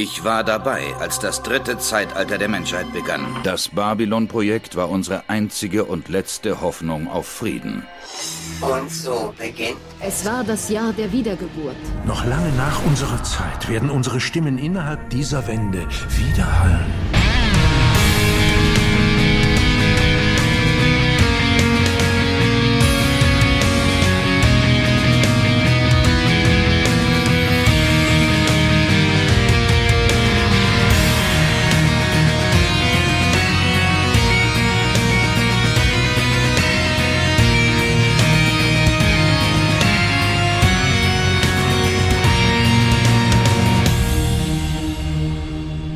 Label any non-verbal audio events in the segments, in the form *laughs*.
Ich war dabei, als das dritte Zeitalter der Menschheit begann. Das Babylon-Projekt war unsere einzige und letzte Hoffnung auf Frieden. Und so beginnt. Es war das Jahr der Wiedergeburt. Noch lange nach unserer Zeit werden unsere Stimmen innerhalb dieser Wände widerhallen.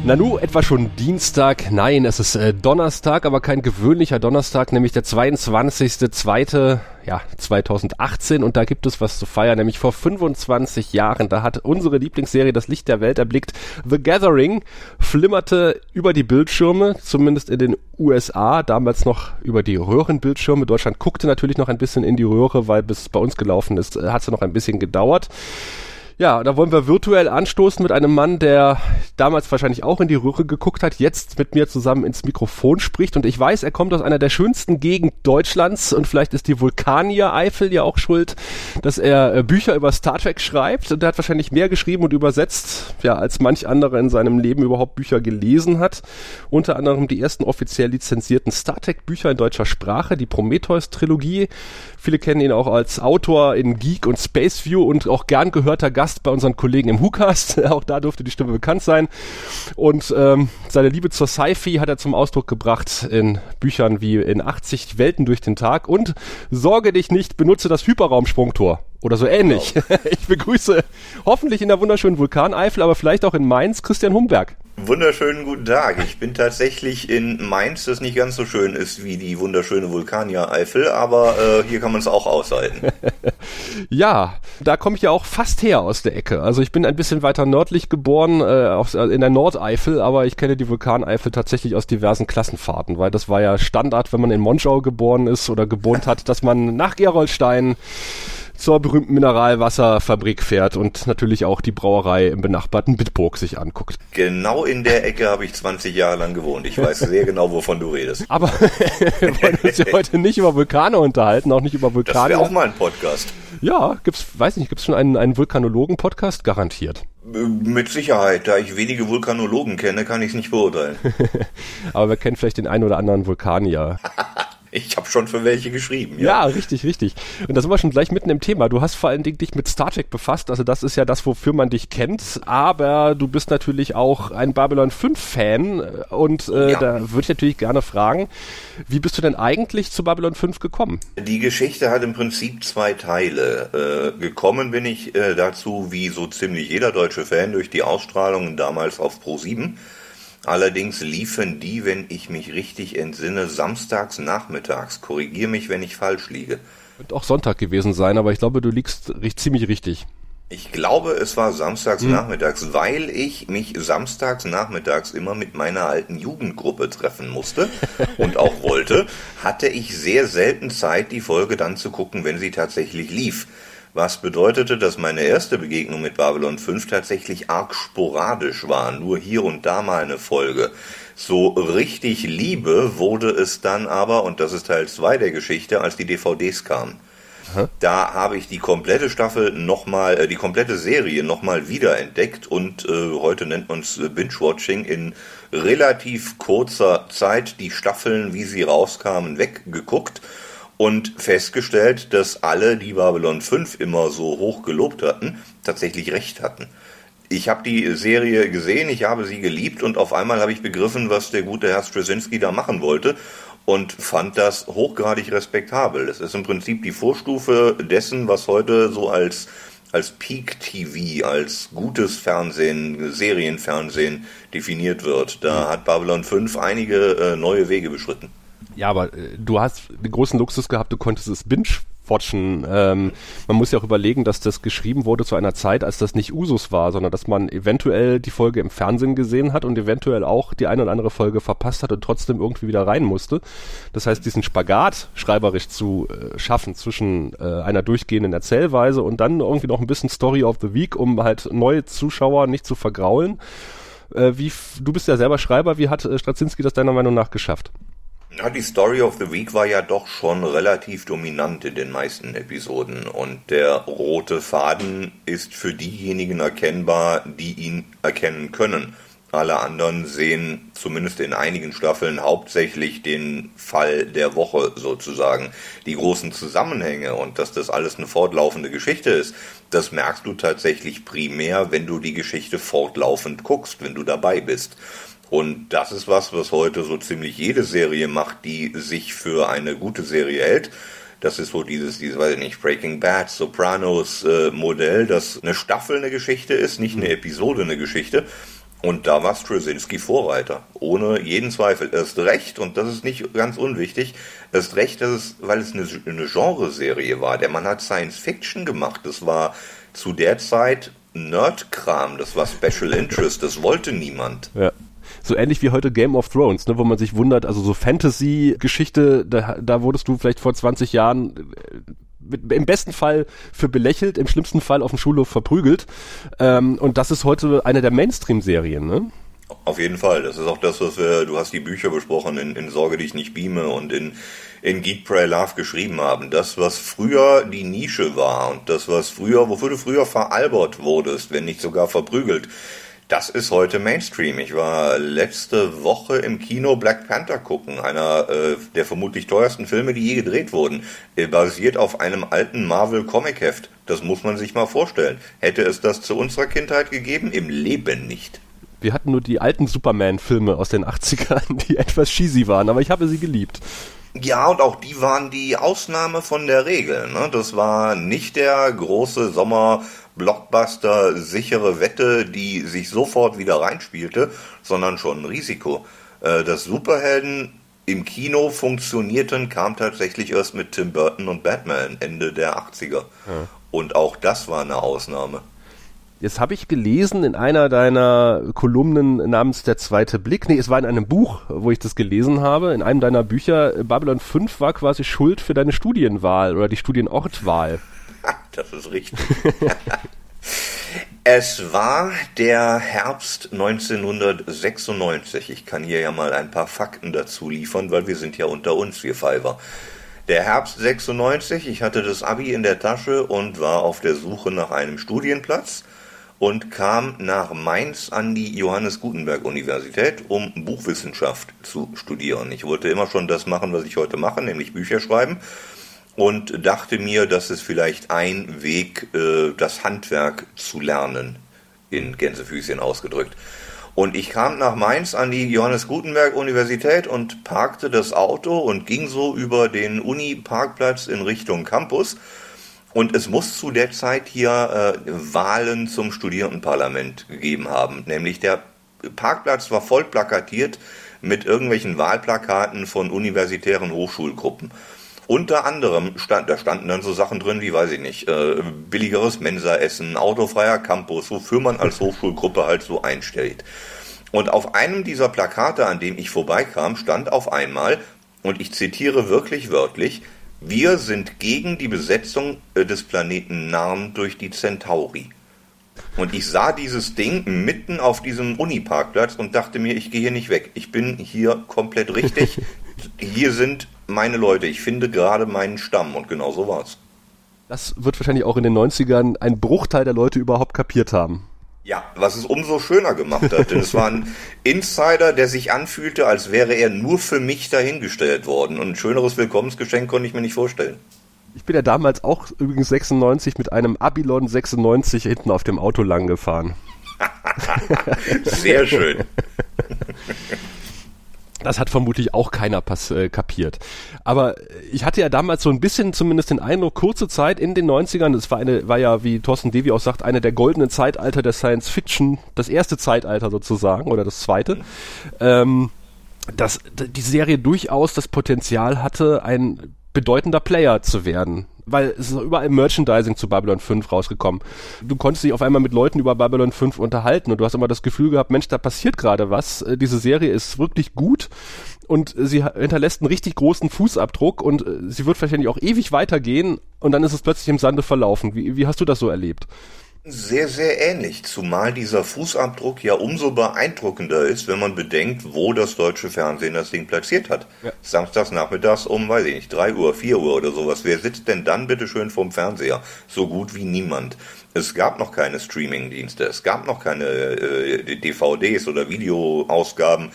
Nanu, etwa schon Dienstag? Nein, es ist äh, Donnerstag, aber kein gewöhnlicher Donnerstag, nämlich der 22.02. Ja, 2018 und da gibt es was zu feiern, nämlich vor 25 Jahren. Da hat unsere Lieblingsserie das Licht der Welt erblickt. The Gathering flimmerte über die Bildschirme, zumindest in den USA, damals noch über die Röhrenbildschirme. Deutschland guckte natürlich noch ein bisschen in die Röhre, weil bis es bei uns gelaufen ist, äh, hat es noch ein bisschen gedauert. Ja, da wollen wir virtuell anstoßen mit einem Mann, der damals wahrscheinlich auch in die Röhre geguckt hat, jetzt mit mir zusammen ins Mikrofon spricht. Und ich weiß, er kommt aus einer der schönsten Gegend Deutschlands und vielleicht ist die Vulkanier-Eifel ja auch schuld, dass er äh, Bücher über Star Trek schreibt. Und er hat wahrscheinlich mehr geschrieben und übersetzt, ja, als manch anderer in seinem Leben überhaupt Bücher gelesen hat. Unter anderem die ersten offiziell lizenzierten Star Trek-Bücher in deutscher Sprache, die Prometheus-Trilogie. Viele kennen ihn auch als Autor in Geek und Space View und auch gern gehörter Gast Gast bei unseren Kollegen im WhoCast. *laughs* Auch da durfte die Stimme bekannt sein. Und ähm, seine Liebe zur Sci-Fi hat er zum Ausdruck gebracht in Büchern wie in 80 Welten durch den Tag und Sorge dich nicht, benutze das Hyperraumsprungtor oder so ähnlich. Wow. *laughs* Ich begrüße hoffentlich in der wunderschönen Vulkaneifel, aber vielleicht auch in Mainz Christian Humberg. Wunderschönen guten Tag. Ich bin tatsächlich in Mainz, das nicht ganz so schön ist wie die wunderschöne Vulkaniereifel, aber äh, hier kann man es auch aushalten. *laughs* ja, da komme ich ja auch fast her aus der Ecke. Also ich bin ein bisschen weiter nördlich geboren, äh, auf, in der Nordeifel, aber ich kenne die Vulkaneifel tatsächlich aus diversen Klassenfahrten, weil das war ja Standard, wenn man in Monschau geboren ist oder gewohnt hat, dass man nach Gerolstein zur berühmten Mineralwasserfabrik fährt und natürlich auch die Brauerei im benachbarten Bitburg sich anguckt. Genau in der Ecke habe ich 20 Jahre lang gewohnt. Ich weiß sehr genau, wovon du redest. Aber *laughs* wir wollen uns ja heute nicht über Vulkane unterhalten, auch nicht über Vulkane. Das wäre auch mal ein Podcast. Ja, gibt's, weiß nicht, gibt's schon einen, einen Vulkanologen-Podcast? Garantiert. Mit Sicherheit, da ich wenige Vulkanologen kenne, kann ich es nicht beurteilen. *laughs* Aber wir kennen vielleicht den einen oder anderen Vulkanier. *laughs* Ich habe schon für welche geschrieben. Ja. ja, richtig, richtig. Und da sind wir schon gleich mitten im Thema. Du hast vor allen Dingen dich mit Star Trek befasst. Also das ist ja das, wofür man dich kennt. Aber du bist natürlich auch ein Babylon 5 Fan. Und äh, ja. da würde ich natürlich gerne fragen, wie bist du denn eigentlich zu Babylon 5 gekommen? Die Geschichte hat im Prinzip zwei Teile. Äh, gekommen bin ich äh, dazu, wie so ziemlich jeder deutsche Fan, durch die Ausstrahlungen damals auf Pro 7 Allerdings liefen die, wenn ich mich richtig entsinne, samstags nachmittags. Korrigier mich, wenn ich falsch liege. Wird auch Sonntag gewesen sein, aber ich glaube, du liegst ziemlich richtig. Ich glaube, es war samstags hm. nachmittags, weil ich mich samstags nachmittags immer mit meiner alten Jugendgruppe treffen musste *laughs* und auch wollte, hatte ich sehr selten Zeit, die Folge dann zu gucken, wenn sie tatsächlich lief was bedeutete, dass meine erste Begegnung mit Babylon 5 tatsächlich arg sporadisch war, nur hier und da mal eine Folge. So richtig Liebe wurde es dann aber, und das ist Teil 2 der Geschichte, als die DVDs kamen. Da habe ich die komplette Staffel nochmal, äh, die komplette Serie nochmal wiederentdeckt und äh, heute nennt man es Binge-Watching in relativ kurzer Zeit die Staffeln, wie sie rauskamen, weggeguckt und festgestellt, dass alle, die Babylon 5 immer so hoch gelobt hatten, tatsächlich recht hatten. Ich habe die Serie gesehen, ich habe sie geliebt und auf einmal habe ich begriffen, was der gute Herr Straczynski da machen wollte und fand das hochgradig respektabel. Es ist im Prinzip die Vorstufe dessen, was heute so als als Peak TV, als gutes Fernsehen, Serienfernsehen definiert wird. Da hat Babylon 5 einige äh, neue Wege beschritten. Ja, aber äh, du hast den großen Luxus gehabt, du konntest es binge watchen. Ähm, man muss ja auch überlegen, dass das geschrieben wurde zu einer Zeit, als das nicht Usus war, sondern dass man eventuell die Folge im Fernsehen gesehen hat und eventuell auch die eine oder andere Folge verpasst hat und trotzdem irgendwie wieder rein musste. Das heißt, diesen Spagat schreiberisch zu äh, schaffen zwischen äh, einer durchgehenden Erzählweise und dann irgendwie noch ein bisschen Story of the Week, um halt neue Zuschauer nicht zu vergraulen Äh, wie, du bist ja selber Schreiber, wie hat äh, Straczynski das deiner Meinung nach geschafft? Ja, die Story of the Week war ja doch schon relativ dominant in den meisten Episoden und der rote Faden ist für diejenigen erkennbar, die ihn erkennen können. Alle anderen sehen zumindest in einigen Staffeln hauptsächlich den Fall der Woche sozusagen. Die großen Zusammenhänge und dass das alles eine fortlaufende Geschichte ist, das merkst du tatsächlich primär, wenn du die Geschichte fortlaufend guckst, wenn du dabei bist. Und das ist was, was heute so ziemlich jede Serie macht, die sich für eine gute Serie hält. Das ist so dieses, dieses, weiß ich nicht, Breaking Bad, Sopranos äh, Modell, dass eine Staffel eine Geschichte ist, nicht eine Episode eine Geschichte. Und da war Straczynski Vorreiter, ohne jeden Zweifel. Erst recht, und das ist nicht ganz unwichtig, erst recht, dass es, weil es eine, eine Genreserie war. Der Mann hat Science Fiction gemacht. Das war zu der Zeit Nerdkram, das war Special Interest, das wollte niemand. Ja so ähnlich wie heute Game of Thrones, ne, wo man sich wundert, also so Fantasy-Geschichte, da, da wurdest du vielleicht vor 20 Jahren äh, im besten Fall für belächelt, im schlimmsten Fall auf dem Schulhof verprügelt. Ähm, und das ist heute eine der Mainstream-Serien, ne? Auf jeden Fall. Das ist auch das, was wir, du hast die Bücher besprochen in, in Sorge, die ich nicht beame und in, in Geek Pray Love geschrieben haben. Das, was früher die Nische war und das, was früher, wofür du früher veralbert wurdest, wenn nicht sogar verprügelt, das ist heute Mainstream. Ich war letzte Woche im Kino Black Panther gucken, einer äh, der vermutlich teuersten Filme, die je gedreht wurden, äh, basiert auf einem alten Marvel Comic Heft. Das muss man sich mal vorstellen. Hätte es das zu unserer Kindheit gegeben? Im Leben nicht. Wir hatten nur die alten Superman-Filme aus den 80ern, *laughs* die etwas cheesy waren, aber ich habe sie geliebt. Ja, und auch die waren die Ausnahme von der Regel. Ne? Das war nicht der große Sommer Blockbuster sichere Wette, die sich sofort wieder reinspielte, sondern schon ein Risiko. Äh, dass Superhelden im Kino funktionierten, kam tatsächlich erst mit Tim Burton und Batman Ende der 80er. Ja. Und auch das war eine Ausnahme. Jetzt habe ich gelesen in einer deiner Kolumnen namens Der zweite Blick, nee, es war in einem Buch, wo ich das gelesen habe, in einem deiner Bücher, Babylon 5 war quasi schuld für deine Studienwahl oder die Studienortwahl. Das ist richtig. *laughs* es war der Herbst 1996. Ich kann hier ja mal ein paar Fakten dazu liefern, weil wir sind ja unter uns, wir Fiverr. Der Herbst 96, ich hatte das Abi in der Tasche und war auf der Suche nach einem Studienplatz und kam nach Mainz an die Johannes Gutenberg Universität, um Buchwissenschaft zu studieren. Ich wollte immer schon das machen, was ich heute mache, nämlich Bücher schreiben und dachte mir, das ist vielleicht ein Weg, äh, das Handwerk zu lernen, in Gänsefüßchen ausgedrückt. Und ich kam nach Mainz an die Johannes Gutenberg Universität und parkte das Auto und ging so über den Uni-Parkplatz in Richtung Campus. Und es muss zu der Zeit hier äh, Wahlen zum Studierendenparlament gegeben haben. Nämlich der Parkplatz war voll plakatiert mit irgendwelchen Wahlplakaten von universitären Hochschulgruppen. Unter anderem stand, da standen dann so Sachen drin wie, weiß ich nicht, äh, billigeres Mensaessen, autofreier Campus, wofür man als Hochschulgruppe halt so einstellt. Und auf einem dieser Plakate, an dem ich vorbeikam, stand auf einmal, und ich zitiere wirklich wörtlich, wir sind gegen die Besetzung äh, des Planeten Narn durch die Centauri. Und ich sah dieses Ding mitten auf diesem Uniparkplatz und dachte mir, ich gehe hier nicht weg. Ich bin hier komplett richtig. *laughs* hier sind meine Leute, ich finde gerade meinen Stamm und genau so war's. Das wird wahrscheinlich auch in den 90ern ein Bruchteil der Leute überhaupt kapiert haben. Ja, was es umso schöner gemacht hat, denn es war ein Insider, der sich anfühlte, als wäre er nur für mich dahingestellt worden. Und ein schöneres Willkommensgeschenk konnte ich mir nicht vorstellen. Ich bin ja damals auch übrigens 96 mit einem Abilon 96 hinten auf dem Auto lang gefahren. *laughs* Sehr schön. *laughs* Das hat vermutlich auch keiner pass äh, kapiert. Aber ich hatte ja damals so ein bisschen zumindest den Eindruck, kurze Zeit in den 90ern, das war eine, war ja, wie Thorsten Devi auch sagt, eine der goldenen Zeitalter der Science Fiction, das erste Zeitalter sozusagen, oder das zweite, ähm, dass die Serie durchaus das Potenzial hatte, ein bedeutender Player zu werden weil es ist überall Merchandising zu Babylon 5 rausgekommen. Du konntest dich auf einmal mit Leuten über Babylon 5 unterhalten und du hast immer das Gefühl gehabt, Mensch, da passiert gerade was. Äh, diese Serie ist wirklich gut und sie hinterlässt einen richtig großen Fußabdruck und äh, sie wird wahrscheinlich auch ewig weitergehen und dann ist es plötzlich im Sande verlaufen. Wie, wie hast du das so erlebt? Sehr, sehr ähnlich, zumal dieser Fußabdruck ja umso beeindruckender ist, wenn man bedenkt, wo das deutsche Fernsehen das Ding platziert hat. Ja. Samstags nachmittags um, weiß ich nicht, 3 Uhr, 4 Uhr oder sowas. Wer sitzt denn dann bitte schön vorm Fernseher? So gut wie niemand. Es gab noch keine Streaming-Dienste, es gab noch keine äh, DVDs oder Videoausgaben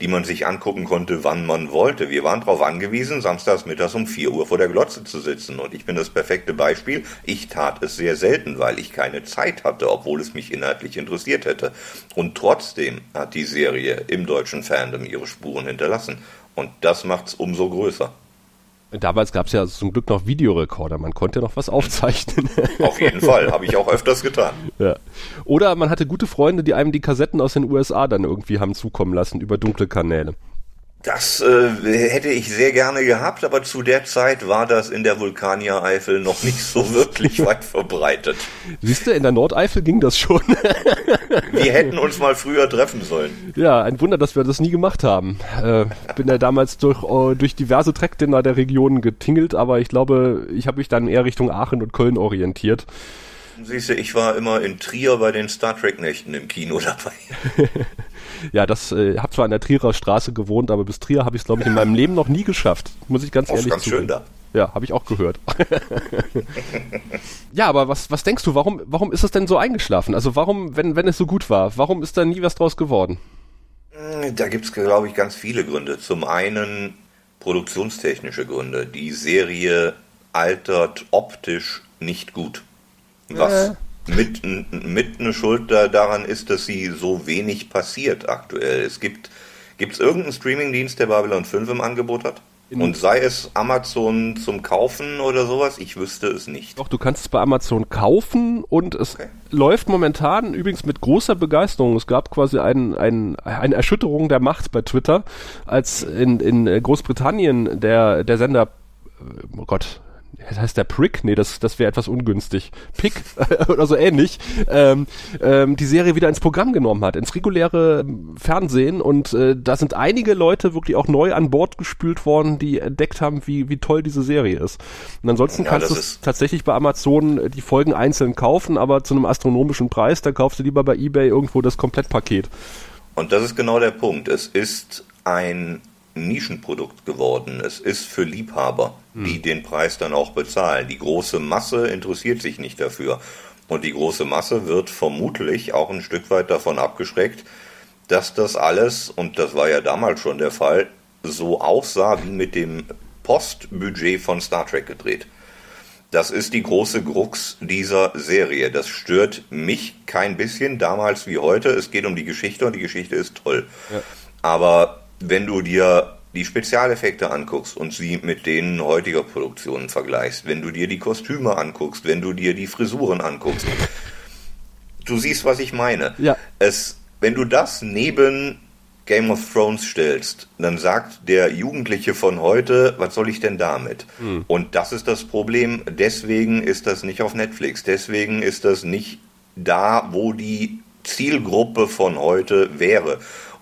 die man sich angucken konnte, wann man wollte. Wir waren darauf angewiesen, samstags mittags um 4 Uhr vor der Glotze zu sitzen. Und ich bin das perfekte Beispiel. Ich tat es sehr selten, weil ich keine Zeit hatte, obwohl es mich inhaltlich interessiert hätte. Und trotzdem hat die Serie im deutschen Fandom ihre Spuren hinterlassen. Und das macht es umso größer. Damals gab es ja zum Glück noch Videorekorder, man konnte noch was aufzeichnen. *laughs* Auf jeden Fall, habe ich auch öfters getan. Ja. Oder man hatte gute Freunde, die einem die Kassetten aus den USA dann irgendwie haben zukommen lassen über dunkle Kanäle. Das äh, hätte ich sehr gerne gehabt, aber zu der Zeit war das in der Vulkaniereifel noch nicht so *laughs* wirklich weit verbreitet. Siehst du, in der Nordeifel ging das schon. *laughs* wir hätten uns mal früher treffen sollen. Ja, ein Wunder, dass wir das nie gemacht haben. Äh, bin ja damals durch, uh, durch diverse Treckdinner der Region getingelt, aber ich glaube, ich habe mich dann eher Richtung Aachen und Köln orientiert. Siehst du, ich war immer in Trier bei den Star Trek-Nächten im Kino dabei. *laughs* ja, das äh, habe zwar an der Trierer Straße gewohnt, aber bis Trier habe ich es, glaube ich, in meinem Leben noch nie geschafft. Muss ich ganz oh, ehrlich ganz zugeben. schön da. Ja, habe ich auch gehört. *laughs* ja, aber was, was denkst du, warum, warum ist es denn so eingeschlafen? Also warum, wenn, wenn es so gut war, warum ist da nie was draus geworden? Hm, da gibt es, glaube ich, ganz viele Gründe. Zum einen produktionstechnische Gründe. Die Serie altert optisch nicht gut. Was äh. Mit, mit eine Schuld daran ist, dass sie so wenig passiert aktuell. Es gibt, es irgendeinen Streamingdienst, der Babylon 5 im Angebot hat? Und sei es Amazon zum Kaufen oder sowas, ich wüsste es nicht. Doch, du kannst es bei Amazon kaufen und es okay. läuft momentan übrigens mit großer Begeisterung. Es gab quasi ein, ein, eine Erschütterung der Macht bei Twitter, als in, in Großbritannien der, der Sender, oh Gott, heißt der Prick? Nee, das, das wäre etwas ungünstig. Pick *laughs* oder so ähnlich, ähm, ähm, die Serie wieder ins Programm genommen hat, ins reguläre ähm, Fernsehen und äh, da sind einige Leute wirklich auch neu an Bord gespült worden, die entdeckt haben, wie, wie toll diese Serie ist. Und ansonsten ja, kannst du tatsächlich bei Amazon die Folgen einzeln kaufen, aber zu einem astronomischen Preis, dann kaufst du lieber bei Ebay irgendwo das Komplettpaket. Und das ist genau der Punkt. Es ist ein Nischenprodukt geworden. Es ist für Liebhaber, hm. die den Preis dann auch bezahlen. Die große Masse interessiert sich nicht dafür. Und die große Masse wird vermutlich auch ein Stück weit davon abgeschreckt, dass das alles, und das war ja damals schon der Fall, so aussah wie mit dem Postbudget von Star Trek gedreht. Das ist die große Krux dieser Serie. Das stört mich kein bisschen, damals wie heute. Es geht um die Geschichte und die Geschichte ist toll. Ja. Aber wenn du dir die Spezialeffekte anguckst und sie mit denen heutiger Produktionen vergleichst, wenn du dir die Kostüme anguckst, wenn du dir die Frisuren anguckst, du siehst, was ich meine. Ja. Es, wenn du das neben Game of Thrones stellst, dann sagt der Jugendliche von heute, was soll ich denn damit? Hm. Und das ist das Problem. Deswegen ist das nicht auf Netflix. Deswegen ist das nicht da, wo die Zielgruppe von heute wäre.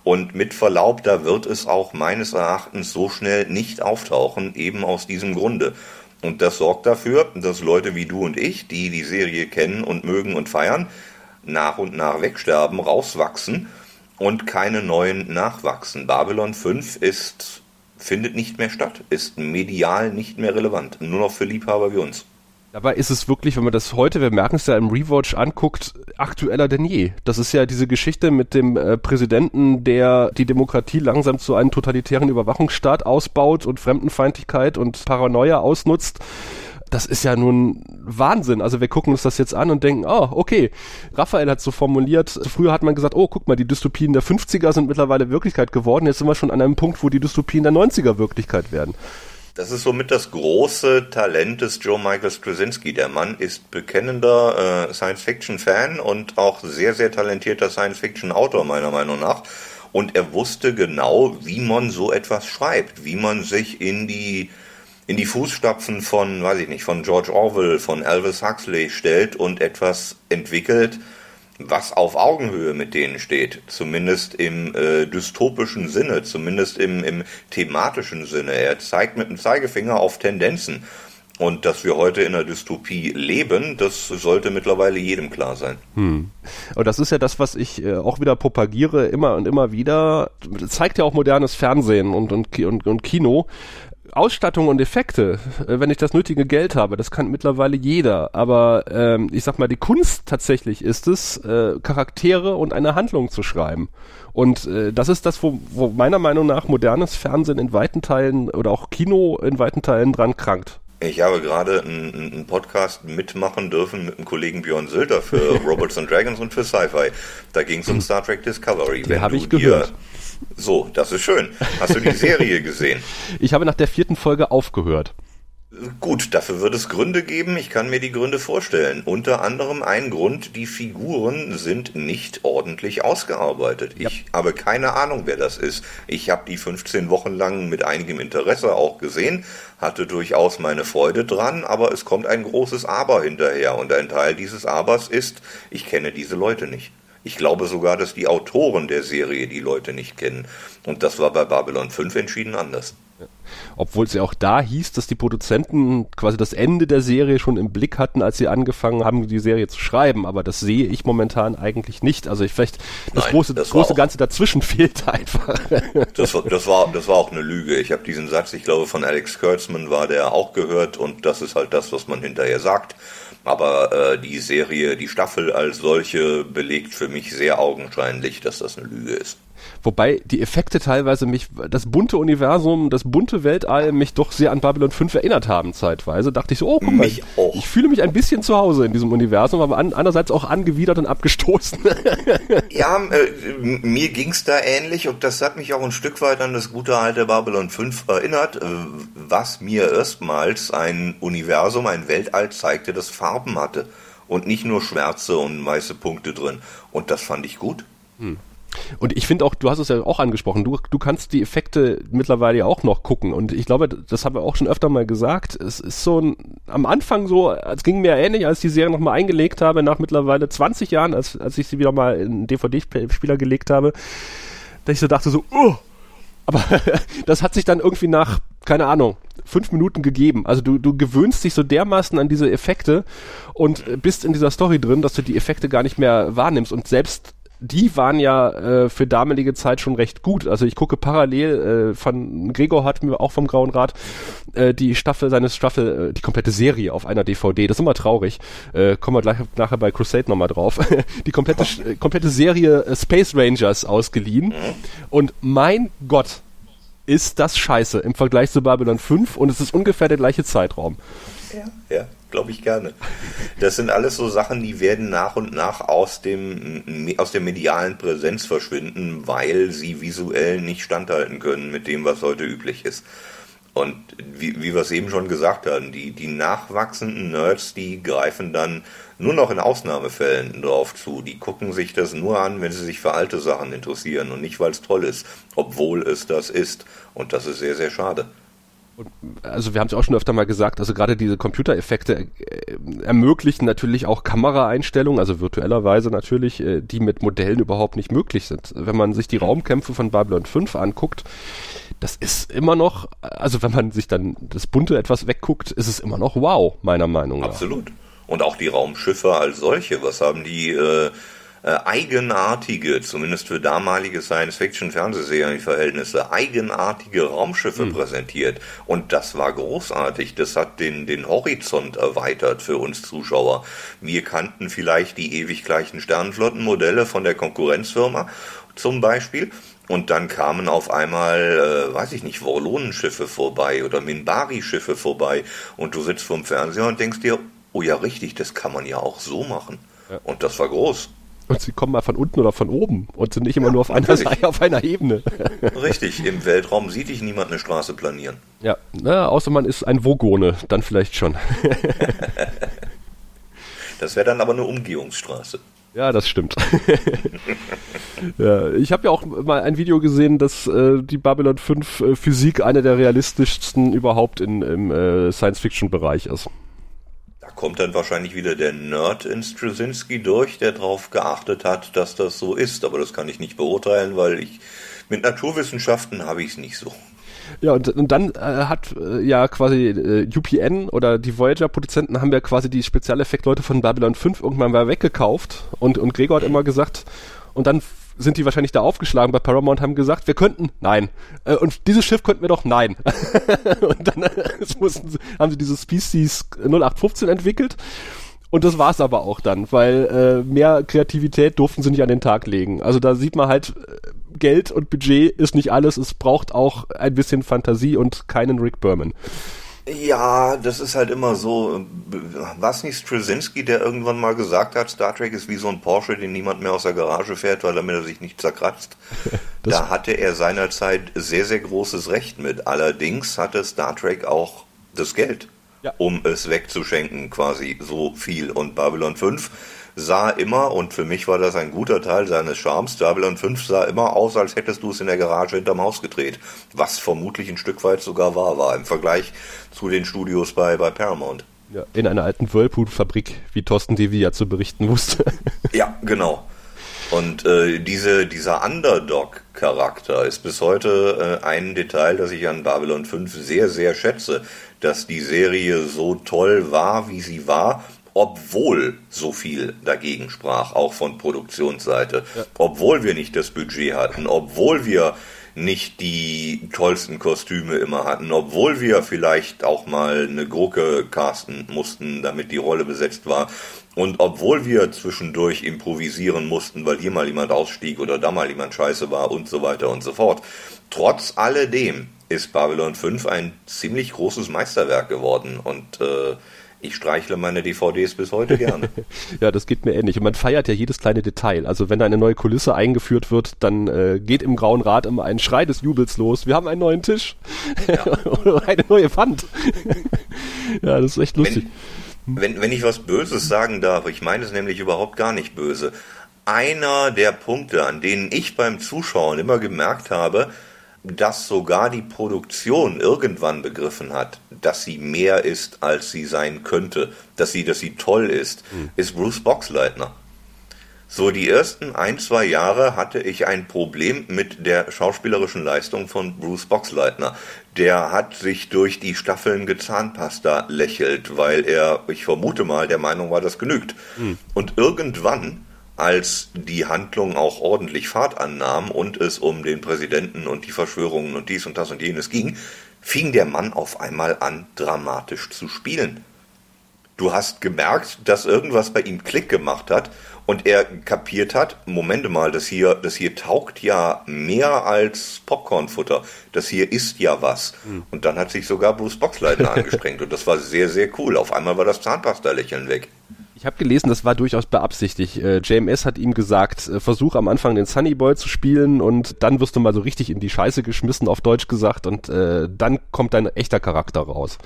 Und mit Verlaub, da wird es auch meines Erachtens so schnell nicht auftauchen, eben aus diesem Grunde. Und das sorgt dafür, dass Leute wie du und ich, die die Serie kennen und mögen und feiern, nach und nach wegsterben, rauswachsen und keine neuen nachwachsen. Babylon 5 ist, findet nicht mehr statt, ist medial nicht mehr relevant, nur noch für Liebhaber wie uns. Dabei ist es wirklich, wenn man das heute, wir merken es ja im Rewatch anguckt, aktueller denn je. Das ist ja diese Geschichte mit dem äh, Präsidenten, der die Demokratie langsam zu einem totalitären Überwachungsstaat ausbaut und Fremdenfeindlichkeit und Paranoia ausnutzt. Das ist ja nun Wahnsinn. Also wir gucken uns das jetzt an und denken, oh, okay, Raphael hat so formuliert, früher hat man gesagt, oh, guck mal, die Dystopien der 50er sind mittlerweile Wirklichkeit geworden. Jetzt sind wir schon an einem Punkt, wo die Dystopien der 90er Wirklichkeit werden. Das ist somit das große Talent des Joe Michael Straczynski. Der Mann ist bekennender äh, Science-Fiction-Fan und auch sehr, sehr talentierter Science-Fiction-Autor meiner Meinung nach. Und er wusste genau, wie man so etwas schreibt, wie man sich in die in die Fußstapfen von, weiß ich nicht, von George Orwell, von Elvis Huxley stellt und etwas entwickelt, was auf Augenhöhe mit denen steht, zumindest im äh, dystopischen Sinne, zumindest im, im thematischen Sinne. Er zeigt mit dem Zeigefinger auf Tendenzen. Und dass wir heute in einer Dystopie leben, das sollte mittlerweile jedem klar sein. Hm. Und das ist ja das, was ich äh, auch wieder propagiere, immer und immer wieder. Das zeigt ja auch modernes Fernsehen und, und, und, und Kino. Ausstattung und Effekte, äh, wenn ich das nötige Geld habe, das kann mittlerweile jeder. Aber ähm, ich sag mal, die Kunst tatsächlich ist es, äh, Charaktere und eine Handlung zu schreiben. Und äh, das ist das, wo, wo meiner Meinung nach modernes Fernsehen in weiten Teilen oder auch Kino in weiten Teilen dran krankt. Ich habe gerade einen, einen Podcast mitmachen dürfen mit dem Kollegen Björn Sülter für *laughs* Robots and Dragons und für Sci-Fi. Da ging es um Star Trek Discovery. Die habe ich gehört. So, das ist schön. Hast du die *laughs* Serie gesehen? Ich habe nach der vierten Folge aufgehört. Gut, dafür wird es Gründe geben. Ich kann mir die Gründe vorstellen. Unter anderem ein Grund, die Figuren sind nicht ordentlich ausgearbeitet. Ja. Ich habe keine Ahnung, wer das ist. Ich habe die 15 Wochen lang mit einigem Interesse auch gesehen, hatte durchaus meine Freude dran, aber es kommt ein großes Aber hinterher. Und ein Teil dieses Abers ist, ich kenne diese Leute nicht. Ich glaube sogar, dass die Autoren der Serie die Leute nicht kennen. Und das war bei Babylon 5 entschieden anders. Obwohl es ja auch da hieß, dass die Produzenten quasi das Ende der Serie schon im Blick hatten, als sie angefangen haben, die Serie zu schreiben. Aber das sehe ich momentan eigentlich nicht. Also ich vielleicht das Nein, große, das große Ganze dazwischen *laughs* fehlt einfach. Das war, das war, das war auch eine Lüge. Ich habe diesen Satz, ich glaube von Alex Kurtzman war der auch gehört und das ist halt das, was man hinterher sagt. Aber äh, die Serie, die Staffel als solche belegt für mich sehr augenscheinlich, dass das eine Lüge ist. Wobei die Effekte teilweise mich, das bunte Universum, das bunte Weltall mich doch sehr an Babylon 5 erinnert haben zeitweise. Dachte ich so, oh guck mal, ich, ich fühle mich ein bisschen zu Hause in diesem Universum, aber an, andererseits auch angewidert und abgestoßen. *laughs* ja, äh, mir ging's da ähnlich und das hat mich auch ein Stück weit an das gute alte Babylon 5 erinnert, äh, was mir erstmals ein Universum, ein Weltall zeigte, das Farben hatte und nicht nur schwarze und weiße Punkte drin. Und das fand ich gut. Hm. Und ich finde auch, du hast es ja auch angesprochen, du, du kannst die Effekte mittlerweile ja auch noch gucken. Und ich glaube, das haben wir auch schon öfter mal gesagt. Es ist so ein, am Anfang so, es ging mir ähnlich, als ich die Serie nochmal eingelegt habe, nach mittlerweile 20 Jahren, als, als ich sie wieder mal in DVD-Spieler gelegt habe, dass ich so dachte so, oh, aber *laughs* das hat sich dann irgendwie nach, keine Ahnung, fünf Minuten gegeben. Also du, du gewöhnst dich so dermaßen an diese Effekte und bist in dieser Story drin, dass du die Effekte gar nicht mehr wahrnimmst. Und selbst die waren ja äh, für damalige Zeit schon recht gut. Also ich gucke parallel, äh, von Gregor hat mir auch vom Grauen Rat äh, die Staffel, seine Staffel, äh, die komplette Serie auf einer DVD. Das ist immer traurig. Äh, kommen wir gleich nachher bei Crusade nochmal drauf. *laughs* die komplette, äh, komplette Serie äh, Space Rangers ausgeliehen. Und mein Gott, ist das scheiße im Vergleich zu Babylon 5 und es ist ungefähr der gleiche Zeitraum. Ja, ja glaube ich gerne. Das sind alles so Sachen, die werden nach und nach aus dem, aus der medialen Präsenz verschwinden, weil sie visuell nicht standhalten können mit dem, was heute üblich ist. Und wie, wie wir es eben schon gesagt haben, die, die nachwachsenden Nerds, die greifen dann nur noch in Ausnahmefällen drauf zu. Die gucken sich das nur an, wenn sie sich für alte Sachen interessieren und nicht, weil es toll ist, obwohl es das ist. Und das ist sehr, sehr schade. Also wir haben es auch schon öfter mal gesagt, also gerade diese Computereffekte äh, ermöglichen natürlich auch Kameraeinstellungen, also virtuellerweise natürlich, äh, die mit Modellen überhaupt nicht möglich sind. Wenn man sich die Raumkämpfe von Babylon 5 anguckt, das ist immer noch, also wenn man sich dann das Bunte etwas wegguckt, ist es immer noch wow, meiner Meinung nach. Absolut. Und auch die Raumschiffe als solche, was haben die äh, äh, eigenartige, zumindest für damalige Science-Fiction-Fernsehserien-Verhältnisse, eigenartige Raumschiffe mhm. präsentiert. Und das war großartig. Das hat den, den Horizont erweitert für uns Zuschauer. Wir kannten vielleicht die ewig gleichen Sternenflottenmodelle von der Konkurrenzfirma zum Beispiel. Und dann kamen auf einmal, äh, weiß ich nicht, Vorlonenschiffe vorbei oder Minbari-Schiffe vorbei. Und du sitzt vorm Fernseher und denkst dir, oh ja, richtig, das kann man ja auch so machen. Ja. Und das war groß. Und sie kommen mal von unten oder von oben und sind nicht immer ja, nur auf einer Seite, auf einer Ebene. Richtig, im Weltraum sieht dich niemand eine Straße planieren. Ja, na, außer man ist ein Vogone, dann vielleicht schon. das wäre dann aber eine Umgehungsstraße. Ja, das stimmt. *laughs* ja, ich habe ja auch mal ein Video gesehen, dass äh, die Babylon 5 äh, Physik eine der realistischsten überhaupt in, im äh, Science-Fiction-Bereich ist kommt dann wahrscheinlich wieder der Nerd in Straczynski durch, der darauf geachtet hat, dass das so ist. Aber das kann ich nicht beurteilen, weil ich Mit Naturwissenschaften habe ich es nicht so. Ja, und, und dann äh, hat äh, ja quasi äh, UPN oder die Voyager-Produzenten haben ja quasi die Spezialeffektleute von Babylon 5 irgendwann mal weggekauft und, und Gregor hat immer gesagt, und dann sind die wahrscheinlich da aufgeschlagen bei Paramount, haben gesagt, wir könnten, nein. Äh, und dieses Schiff könnten wir doch, nein. *laughs* und dann *laughs* mussten sie, haben sie dieses Species 0815 entwickelt. Und das war's aber auch dann, weil äh, mehr Kreativität durften sie nicht an den Tag legen. Also da sieht man halt, äh, Geld und Budget ist nicht alles. Es braucht auch ein bisschen Fantasie und keinen Rick Berman. Ja, das ist halt immer so. Was nicht Straczynski, der irgendwann mal gesagt hat, Star Trek ist wie so ein Porsche, den niemand mehr aus der Garage fährt, weil damit er sich nicht zerkratzt. *laughs* da hatte er seinerzeit sehr, sehr großes Recht mit. Allerdings hatte Star Trek auch das Geld, ja. um es wegzuschenken, quasi so viel. Und Babylon 5 sah immer, und für mich war das ein guter Teil seines Charmes, Babylon 5 sah immer aus, als hättest du es in der Garage hinterm Haus gedreht. Was vermutlich ein Stück weit sogar wahr war, im Vergleich zu den Studios bei, bei Paramount. Ja, in einer alten Whirlpool-Fabrik, wie Thorsten Devi ja zu berichten wusste. *laughs* ja, genau. Und äh, diese, dieser Underdog-Charakter ist bis heute äh, ein Detail, das ich an Babylon 5 sehr, sehr schätze, dass die Serie so toll war, wie sie war obwohl so viel dagegen sprach, auch von Produktionsseite, ja. obwohl wir nicht das Budget hatten, obwohl wir nicht die tollsten Kostüme immer hatten, obwohl wir vielleicht auch mal eine Gurke casten mussten, damit die Rolle besetzt war. Und obwohl wir zwischendurch improvisieren mussten, weil hier mal jemand ausstieg oder da mal jemand scheiße war und so weiter und so fort. Trotz alledem ist Babylon 5 ein ziemlich großes Meisterwerk geworden und äh, ich streichle meine DVDs bis heute gerne. *laughs* ja, das geht mir ähnlich. Und man feiert ja jedes kleine Detail. Also wenn eine neue Kulisse eingeführt wird, dann äh, geht im Grauen Rad immer ein Schrei des Jubels los. Wir haben einen neuen Tisch. Ja. Oder *laughs* eine neue Wand. *laughs* ja, das ist echt lustig. Wenn, wenn, wenn ich was Böses sagen darf, ich meine es nämlich überhaupt gar nicht böse. Einer der Punkte, an denen ich beim Zuschauen immer gemerkt habe, dass sogar die Produktion irgendwann begriffen hat, dass sie mehr ist, als sie sein könnte, dass sie, dass sie toll ist, mhm. ist Bruce Boxleitner. So die ersten ein, zwei Jahre hatte ich ein Problem mit der schauspielerischen Leistung von Bruce Boxleitner. Der hat sich durch die Staffeln gezahnpasta lächelt, weil er, ich vermute mal, der Meinung war, das genügt. Mhm. Und irgendwann als die Handlung auch ordentlich Fahrt annahm und es um den Präsidenten und die Verschwörungen und dies und das und jenes ging, fing der Mann auf einmal an, dramatisch zu spielen. Du hast gemerkt, dass irgendwas bei ihm Klick gemacht hat und er kapiert hat, Momente mal, das hier, das hier taugt ja mehr als Popcornfutter. Das hier ist ja was. Hm. Und dann hat sich sogar Bruce Boxleitner *laughs* angestrengt und das war sehr, sehr cool. Auf einmal war das Zahnpasta-Lächeln weg. Ich habe gelesen, das war durchaus beabsichtigt. Äh, JMS hat ihm gesagt, äh, versuch am Anfang den Sunny Boy zu spielen und dann wirst du mal so richtig in die Scheiße geschmissen, auf Deutsch gesagt, und äh, dann kommt dein echter Charakter raus.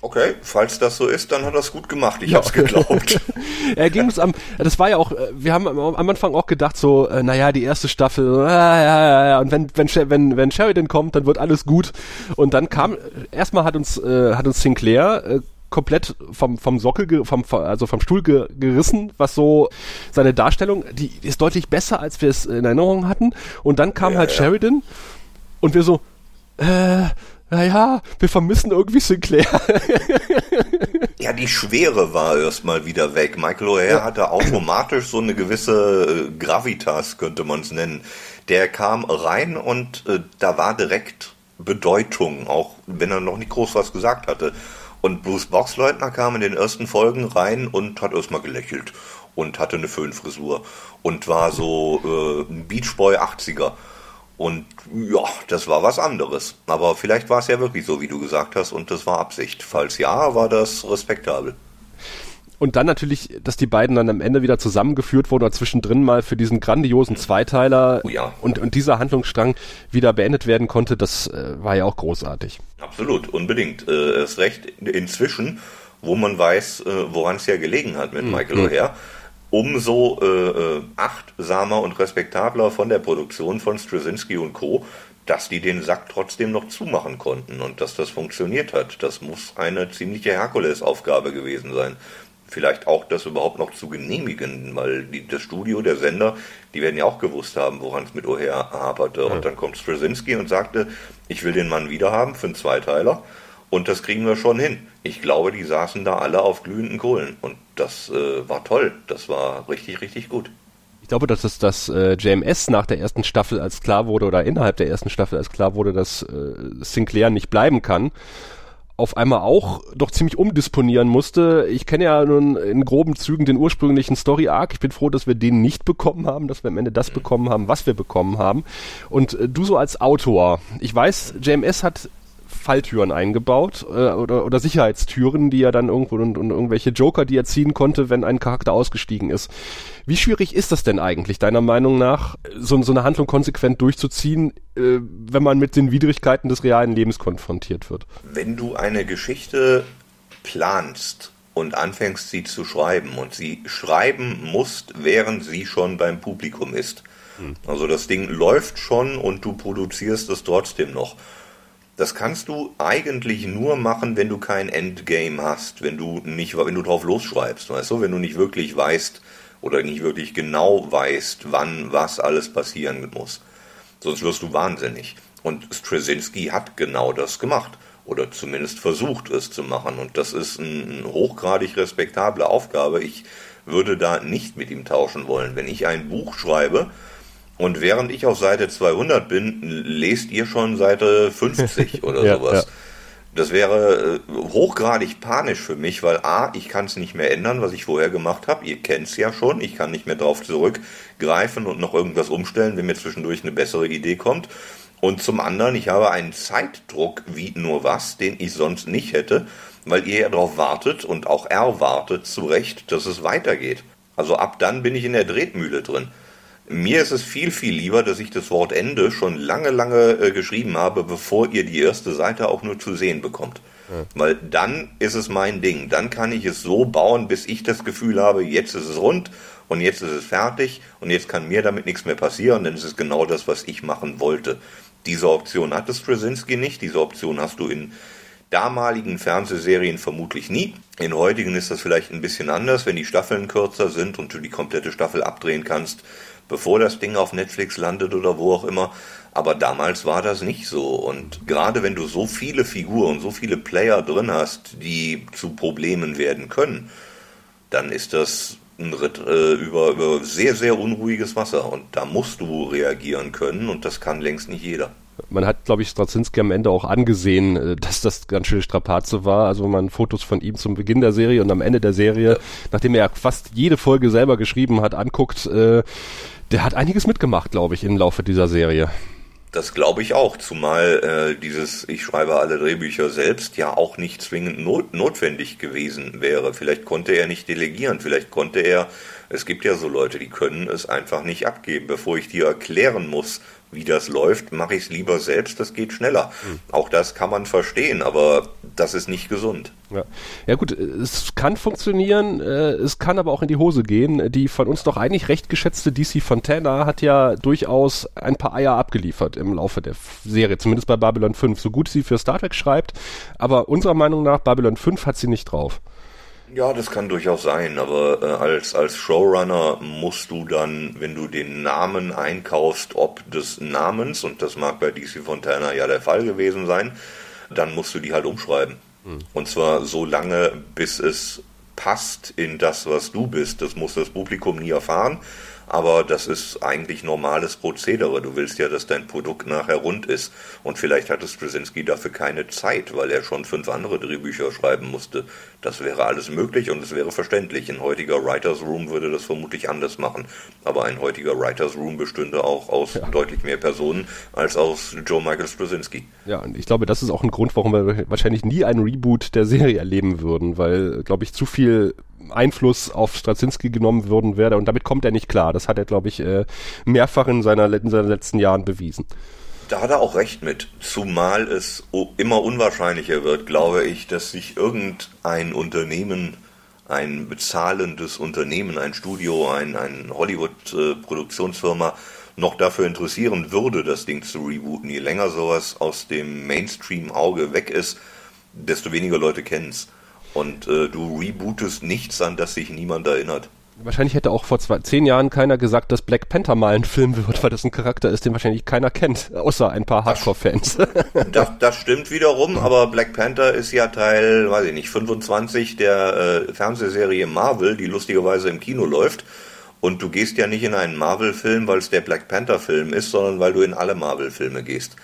Okay, falls das so ist, dann hat er es gut gemacht. Ich ja. hab's geglaubt. *laughs* er ging uns am, das war ja auch, äh, wir haben am Anfang auch gedacht so, äh, naja, die erste Staffel, äh, ja, ja, ja, und wenn, wenn, wenn, wenn Sheridan kommt, dann wird alles gut. Und dann kam, erstmal hat uns, äh, hat uns Sinclair, äh, komplett vom, vom Sockel, vom, also vom Stuhl gerissen, was so seine Darstellung, die ist deutlich besser, als wir es in Erinnerung hatten. Und dann kam ja, halt ja. Sheridan und wir so, äh, naja, wir vermissen irgendwie Sinclair. *laughs* ja, die Schwere war erstmal wieder weg. Michael O'Hare ja. hatte automatisch so eine gewisse äh, Gravitas, könnte man es nennen. Der kam rein und äh, da war direkt Bedeutung, auch wenn er noch nicht groß was gesagt hatte. Und Bruce Boxleutner kam in den ersten Folgen rein und hat erstmal gelächelt und hatte eine Föhnfrisur und war so äh, ein Beachboy 80er. Und ja, das war was anderes. Aber vielleicht war es ja wirklich so, wie du gesagt hast, und das war Absicht. Falls ja, war das respektabel. Und dann natürlich, dass die beiden dann am Ende wieder zusammengeführt wurden oder zwischendrin mal für diesen grandiosen Zweiteiler oh ja. und, und dieser Handlungsstrang wieder beendet werden konnte, das äh, war ja auch großartig. Absolut, unbedingt. Äh, ist recht inzwischen, wo man weiß, äh, woran es ja gelegen hat mit mhm. Michael O'Hare, umso äh, äh, achtsamer und respektabler von der Produktion von Straczynski und Co., dass die den Sack trotzdem noch zumachen konnten und dass das funktioniert hat. Das muss eine ziemliche Herkulesaufgabe gewesen sein vielleicht auch das überhaupt noch zu genehmigen, weil die, das Studio, der Sender, die werden ja auch gewusst haben, woran es mit O'Hare haperte. Und dann kommt Straczynski und sagte, ich will den Mann wiederhaben für einen Zweiteiler und das kriegen wir schon hin. Ich glaube, die saßen da alle auf glühenden Kohlen und das äh, war toll. Das war richtig, richtig gut. Ich glaube, dass es das äh, JMS nach der ersten Staffel als klar wurde oder innerhalb der ersten Staffel als klar wurde, dass äh, Sinclair nicht bleiben kann auf einmal auch doch ziemlich umdisponieren musste. Ich kenne ja nun in groben Zügen den ursprünglichen Story Arc. Ich bin froh, dass wir den nicht bekommen haben, dass wir am Ende das bekommen haben, was wir bekommen haben. Und äh, du so als Autor, ich weiß, JMS hat Falltüren eingebaut äh, oder, oder Sicherheitstüren, die er dann irgendwo und, und irgendwelche Joker, die er ziehen konnte, wenn ein Charakter ausgestiegen ist. Wie schwierig ist das denn eigentlich, deiner Meinung nach, so, so eine Handlung konsequent durchzuziehen, äh, wenn man mit den Widrigkeiten des realen Lebens konfrontiert wird? Wenn du eine Geschichte planst und anfängst sie zu schreiben und sie schreiben musst, während sie schon beim Publikum ist. Hm. Also das Ding läuft schon und du produzierst es trotzdem noch. Das kannst du eigentlich nur machen, wenn du kein Endgame hast, wenn du nicht, wenn du drauf losschreibst, weißt du, wenn du nicht wirklich weißt oder nicht wirklich genau weißt, wann was alles passieren muss. Sonst wirst du wahnsinnig. Und Straczynski hat genau das gemacht oder zumindest versucht es zu machen. Und das ist eine hochgradig respektable Aufgabe. Ich würde da nicht mit ihm tauschen wollen. Wenn ich ein Buch schreibe, und während ich auf Seite 200 bin, lest ihr schon Seite 50 *laughs* oder ja, sowas. Ja. Das wäre äh, hochgradig panisch für mich, weil A, ich kann es nicht mehr ändern, was ich vorher gemacht habe. Ihr kennt es ja schon. Ich kann nicht mehr drauf zurückgreifen und noch irgendwas umstellen, wenn mir zwischendurch eine bessere Idee kommt. Und zum anderen, ich habe einen Zeitdruck wie nur was, den ich sonst nicht hätte, weil ihr ja darauf wartet und auch er wartet zu Recht, dass es weitergeht. Also ab dann bin ich in der Drehmühle drin. Mir ist es viel, viel lieber, dass ich das Wort Ende schon lange, lange äh, geschrieben habe, bevor ihr die erste Seite auch nur zu sehen bekommt. Ja. Weil dann ist es mein Ding. Dann kann ich es so bauen, bis ich das Gefühl habe, jetzt ist es rund und jetzt ist es fertig und jetzt kann mir damit nichts mehr passieren, denn es ist genau das, was ich machen wollte. Diese Option hatte Straczynski nicht. Diese Option hast du in damaligen Fernsehserien vermutlich nie. In heutigen ist das vielleicht ein bisschen anders, wenn die Staffeln kürzer sind und du die komplette Staffel abdrehen kannst bevor das Ding auf Netflix landet oder wo auch immer. Aber damals war das nicht so. Und gerade wenn du so viele Figuren, so viele Player drin hast, die zu Problemen werden können, dann ist das ein Ritt äh, über, über sehr, sehr unruhiges Wasser. Und da musst du reagieren können und das kann längst nicht jeder. Man hat, glaube ich, Straczynski am Ende auch angesehen, äh, dass das ganz schön Strapaze war. Also wenn man Fotos von ihm zum Beginn der Serie und am Ende der Serie, nachdem er fast jede Folge selber geschrieben hat, anguckt, äh, der hat einiges mitgemacht, glaube ich, im Laufe dieser Serie. Das glaube ich auch, zumal äh, dieses Ich schreibe alle Drehbücher selbst ja auch nicht zwingend not notwendig gewesen wäre. Vielleicht konnte er nicht delegieren, vielleicht konnte er, es gibt ja so Leute, die können es einfach nicht abgeben, bevor ich dir erklären muss, wie das läuft, mache ich es lieber selbst, das geht schneller. Mhm. Auch das kann man verstehen, aber das ist nicht gesund. Ja. ja gut, es kann funktionieren, äh, es kann aber auch in die Hose gehen. Die von uns doch eigentlich recht geschätzte DC Fontana hat ja durchaus ein paar Eier abgeliefert im Laufe der Serie, zumindest bei Babylon 5, so gut sie für Star Trek schreibt, aber unserer Meinung nach Babylon 5 hat sie nicht drauf. Ja, das kann durchaus sein, aber äh, als, als Showrunner musst du dann, wenn du den Namen einkaufst, ob des Namens, und das mag bei DC Fontana ja der Fall gewesen sein, dann musst du die halt umschreiben. Hm. Und zwar so lange, bis es passt in das, was du bist. Das muss das Publikum nie erfahren aber das ist eigentlich normales Prozedere. Du willst ja, dass dein Produkt nachher rund ist. Und vielleicht hatte Straczynski dafür keine Zeit, weil er schon fünf andere Drehbücher schreiben musste. Das wäre alles möglich und es wäre verständlich. Ein heutiger Writers Room würde das vermutlich anders machen. Aber ein heutiger Writers Room bestünde auch aus ja. deutlich mehr Personen als aus Joe Michael Straczynski. Ja, und ich glaube, das ist auch ein Grund, warum wir wahrscheinlich nie einen Reboot der Serie erleben würden, weil, glaube ich, zu viel Einfluss auf Straczynski genommen würden wäre und damit kommt er nicht klar. Das hat er, glaube ich, äh, mehrfach in, seiner, in seinen letzten Jahren bewiesen. Da hat er auch recht mit, zumal es immer unwahrscheinlicher wird, glaube ich, dass sich irgendein Unternehmen, ein bezahlendes Unternehmen, ein Studio, ein, ein Hollywood-Produktionsfirma noch dafür interessieren würde, das Ding zu rebooten. Je länger sowas aus dem Mainstream-Auge weg ist, desto weniger Leute kennen es. Und äh, du rebootest nichts, an das sich niemand erinnert. Wahrscheinlich hätte auch vor zwei, zehn Jahren keiner gesagt, dass Black Panther mal ein Film wird, weil das ein Charakter ist, den wahrscheinlich keiner kennt, außer ein paar Hardcore-Fans. *laughs* Das, das stimmt wiederum, aber Black Panther ist ja Teil, weiß ich nicht, 25 der äh, Fernsehserie Marvel, die lustigerweise im Kino läuft. Und du gehst ja nicht in einen Marvel-Film, weil es der Black Panther-Film ist, sondern weil du in alle Marvel-Filme gehst.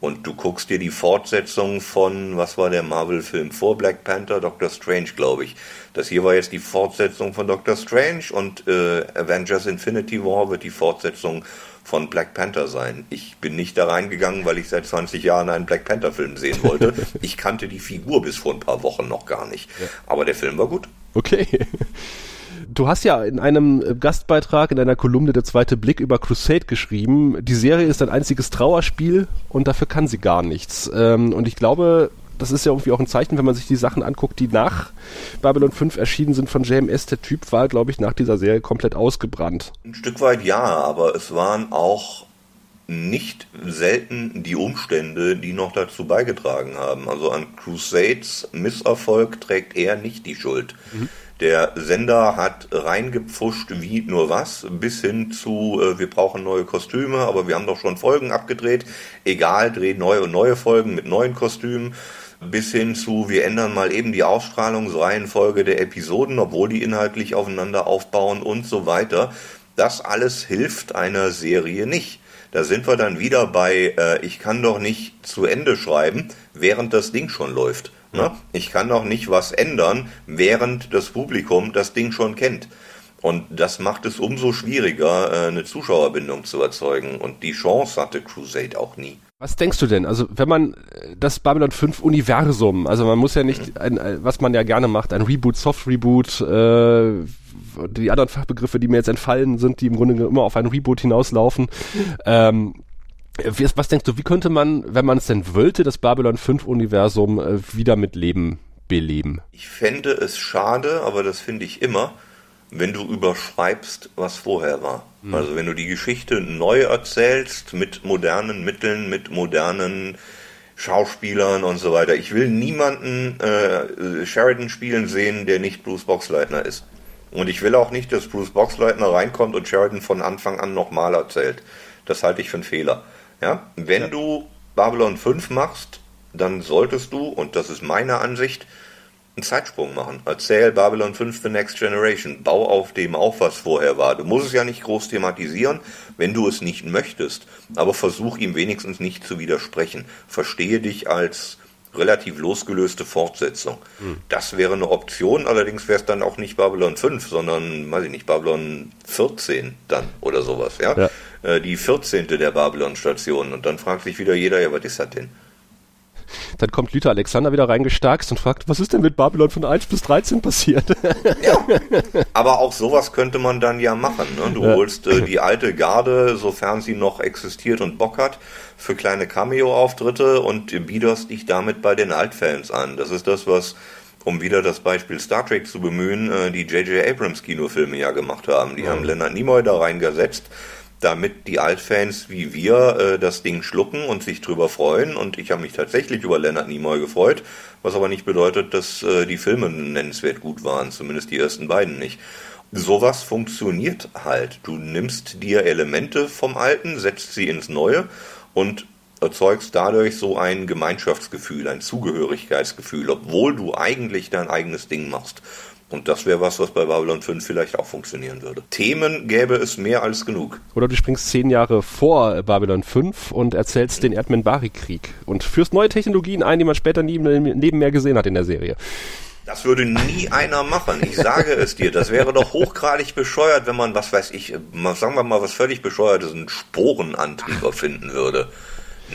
Und du guckst dir die Fortsetzung von, was war der Marvel-Film vor Black Panther? Doctor Strange, glaube ich. Das hier war jetzt die Fortsetzung von Doctor Strange und äh, Avengers Infinity War wird die Fortsetzung von Black Panther sein. Ich bin nicht da reingegangen, weil ich seit 20 Jahren einen Black Panther Film sehen wollte. *laughs* Ich kannte die Figur bis vor ein paar Wochen noch gar nicht. Aber der Film war gut. Okay. Du hast ja in einem Gastbeitrag in einer Kolumne der zweite Blick über Crusade geschrieben, die Serie ist ein einziges Trauerspiel und dafür kann sie gar nichts. Ähm, und ich glaube, das ist ja irgendwie auch ein Zeichen, wenn man sich die Sachen anguckt, die nach Babylon 5 erschienen sind von JMS. Der Typ war, glaube ich, nach dieser Serie komplett ausgebrannt. Ein Stück weit ja, aber es waren auch nicht selten die Umstände, die noch dazu beigetragen haben. Also an Crusades Misserfolg trägt er nicht die Schuld. Mhm. Der Sender hat reingepfuscht wie nur was, bis hin zu, äh, wir brauchen neue Kostüme, aber wir haben doch schon Folgen abgedreht. Egal, drehen neue und neue Folgen mit neuen Kostümen. Bis hin zu, wir ändern mal eben die Ausstrahlungsreihenfolge der Episoden, obwohl die inhaltlich aufeinander aufbauen und so weiter. Das alles hilft einer Serie nicht. Da sind wir dann wieder bei, äh, ich kann doch nicht zu Ende schreiben, während das Ding schon läuft. Ne? Ich kann doch nicht was ändern, während das Publikum das Ding schon kennt. Und das macht es umso schwieriger, äh, eine Zuschauerbindung zu erzeugen. Und die Chance hatte Crusade auch nie. Was denkst du denn? Also, wenn man äh, das Babylon 5 Universum, also man muss ja nicht, mhm. ein, was man ja gerne macht, ein Reboot, Soft Reboot, äh, die anderen Fachbegriffe, die mir jetzt entfallen sind, die im Grunde immer auf ein Reboot hinauslaufen. *laughs* Ähm, was denkst du, wie könnte man, wenn man es denn wollte, das Babylon 5 Universum äh, wieder mit Leben beleben? Ich fände es schade, aber das finde ich immer, wenn du überschreibst, was vorher war. Mhm. Also wenn du die Geschichte neu erzählst mit modernen Mitteln, mit modernen Schauspielern und so weiter. Ich will niemanden äh, Sheridan spielen sehen, der nicht Bruce Boxleitner ist. Und ich will auch nicht, dass Bruce Boxleitner reinkommt und Sheridan von Anfang an nochmal erzählt. Das halte ich für einen Fehler. Ja? Wenn ja. du Babylon 5 machst, dann solltest du, und das ist meine Ansicht, einen Zeitsprung machen. Erzähl Babylon 5 The Next Generation. Bau auf dem auf, was vorher war. Du musst es ja nicht groß thematisieren, wenn du es nicht möchtest. Aber versuch ihm wenigstens nicht zu widersprechen. Verstehe dich als relativ losgelöste Fortsetzung. Hm. Das wäre eine Option, allerdings wäre es dann auch nicht Babylon 5, sondern, weiß ich nicht, Babylon 14 dann oder sowas, ja. ja. Äh, die 14. der Babylon-Station. Und dann fragt sich wieder jeder, ja, was ist das denn? Dann kommt Lüther Alexander wieder reingestarkst und fragt, was ist denn mit Babylon von 1 bis 13 passiert? *laughs* Ja, aber auch sowas könnte man dann ja machen. Ne? Du ja. holst äh, die alte Garde, sofern sie noch existiert und Bock hat, für kleine Cameo-Auftritte und biederst dich damit bei den Altfans an. Das ist das, was um wieder das Beispiel Star Trek zu bemühen, äh, die J.J. Abrams Kinofilme ja gemacht haben. Die ja. haben Leonard Nimoy da reingesetzt damit die Altfans wie wir äh, das Ding schlucken und sich drüber freuen. Und ich habe mich tatsächlich über Leonard Nimoy gefreut, was aber nicht bedeutet, dass äh, die Filme nennenswert gut waren, zumindest die ersten beiden nicht. Sowas funktioniert halt. Du nimmst dir Elemente vom Alten, setzt sie ins Neue und erzeugst dadurch so ein Gemeinschaftsgefühl, ein Zugehörigkeitsgefühl, obwohl du eigentlich dein eigenes Ding machst. Und das wäre was, was bei Babylon 5 vielleicht auch funktionieren würde. Themen gäbe es mehr als genug. Oder du springst zehn Jahre vor Babylon 5 und erzählst den Erdmann-Bari-Krieg und führst neue Technologien ein, die man später nie im Leben mehr gesehen hat in der Serie. Das würde nie einer machen. Ich sage es dir. Das wäre doch hochgradig bescheuert, wenn man, was weiß ich, sagen wir mal was völlig bescheuertes, einen Sporenantrieb erfinden würde.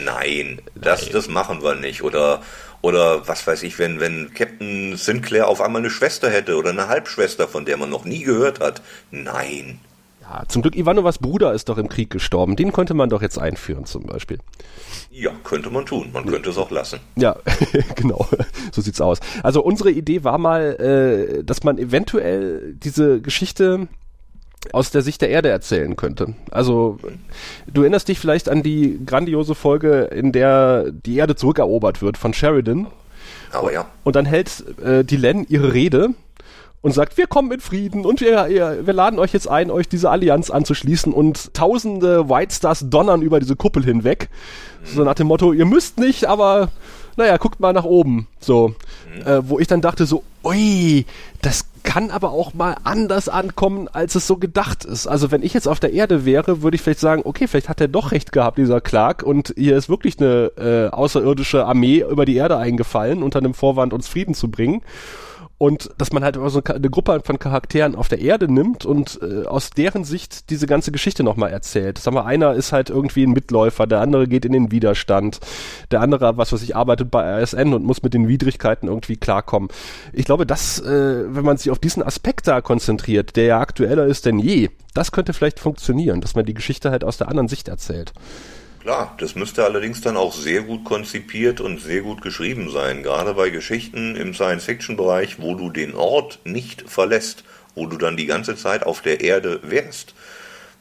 Nein, das, das machen wir nicht. Oder, oder was weiß ich, wenn, wenn Captain Sinclair auf einmal eine Schwester hätte oder eine Halbschwester, von der man noch nie gehört hat. Nein. Ja, zum Glück Ivanovas Bruder ist doch im Krieg gestorben. Den könnte man doch jetzt einführen zum Beispiel. Ja, könnte man tun. Man könnte es auch lassen. Ja, *laughs* genau. So sieht's aus. Also unsere Idee war mal, äh, dass man eventuell diese Geschichte aus der Sicht der Erde erzählen könnte. Also du erinnerst dich vielleicht an die grandiose Folge, in der die Erde zurückerobert wird von Sheridan Aber ja. Und dann hält äh, die Len ihre Rede und sagt, wir kommen in Frieden und wir, wir laden euch jetzt ein, euch diese Allianz anzuschließen und tausende White Stars donnern über diese Kuppel hinweg. So nach dem Motto, ihr müsst nicht, aber naja, guckt mal nach oben. So, äh, wo ich dann dachte so, ui, das kann aber auch mal anders ankommen, als es so gedacht ist. Also wenn ich jetzt auf der Erde wäre, würde ich vielleicht sagen, okay, vielleicht hat er doch recht gehabt, dieser Clark, und hier ist wirklich eine äh, außerirdische Armee über die Erde eingefallen, unter einem Vorwand, uns Frieden zu bringen und dass man halt so eine Gruppe von Charakteren auf der Erde nimmt und äh, aus deren Sicht diese ganze Geschichte nochmal erzählt. Sagen wir, einer ist halt irgendwie ein Mitläufer, der andere geht in den Widerstand, der andere, was weiß ich, arbeitet bei RSN und muss mit den Widrigkeiten irgendwie klarkommen. Ich glaube, dass, äh, wenn man sich auf diesen Aspekt da konzentriert, der ja aktueller ist denn je, das könnte vielleicht funktionieren, dass man die Geschichte halt aus der anderen Sicht erzählt. Klar, das müsste allerdings dann auch sehr gut konzipiert und sehr gut geschrieben sein, gerade bei Geschichten im Science-Fiction-Bereich, wo du den Ort nicht verlässt, wo du dann die ganze Zeit auf der Erde wärst.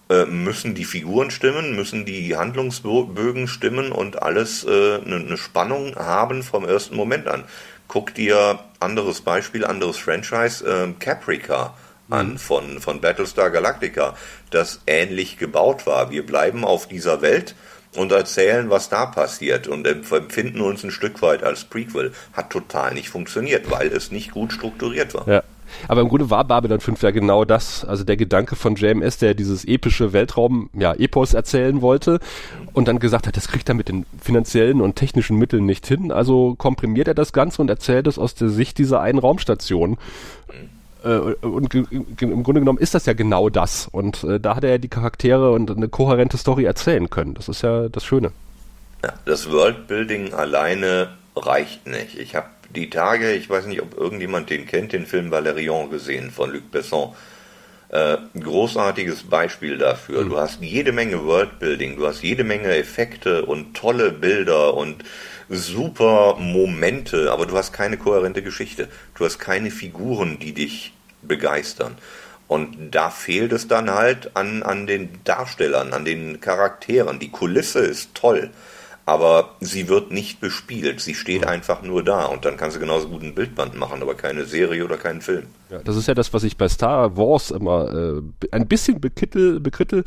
Äh, müssen die Figuren stimmen, müssen die Handlungsbögen stimmen und alles äh, eine ne Spannung haben vom ersten Moment an. Guck dir anderes Beispiel, anderes Franchise, äh, Caprica an mhm. von, von Battlestar Galactica, das ähnlich gebaut war. Wir bleiben auf dieser Welt, und erzählen, was da passiert und empfinden uns ein Stück weit als Prequel. Hat total nicht funktioniert, weil es nicht gut strukturiert war. Ja. Aber im Grunde war Babylon 5 ja genau das, also der Gedanke von JMS, der dieses epische Weltraum, ja, Epos erzählen wollte und dann gesagt hat, das kriegt er mit den finanziellen und technischen Mitteln nicht hin, also komprimiert er das Ganze und erzählt es aus der Sicht dieser einen Raumstation. Äh, und im Grunde genommen ist das ja genau das. Und äh, da hat er ja die Charaktere und eine kohärente Story erzählen können. Das ist ja das Schöne. Ja, das Worldbuilding alleine reicht nicht. Ich habe die Tage, ich weiß nicht, ob irgendjemand den kennt, den Film Valerian gesehen von Luc Besson. Äh, großartiges Beispiel dafür. Mhm. Du hast jede Menge Worldbuilding, du hast jede Menge Effekte und tolle Bilder und super Momente, aber du hast keine kohärente Geschichte. Du hast keine Figuren, die dich begeistern. Und da fehlt es dann halt an, an den Darstellern, an den Charakteren. Die Kulisse ist toll, aber sie wird nicht bespielt. Sie steht einfach nur da und dann kannst du genauso gut ein Bildband machen, aber keine Serie oder keinen Film. Ja, das ist ja das, was ich bei Star Wars immer äh, ein bisschen bekittel, bekrittel.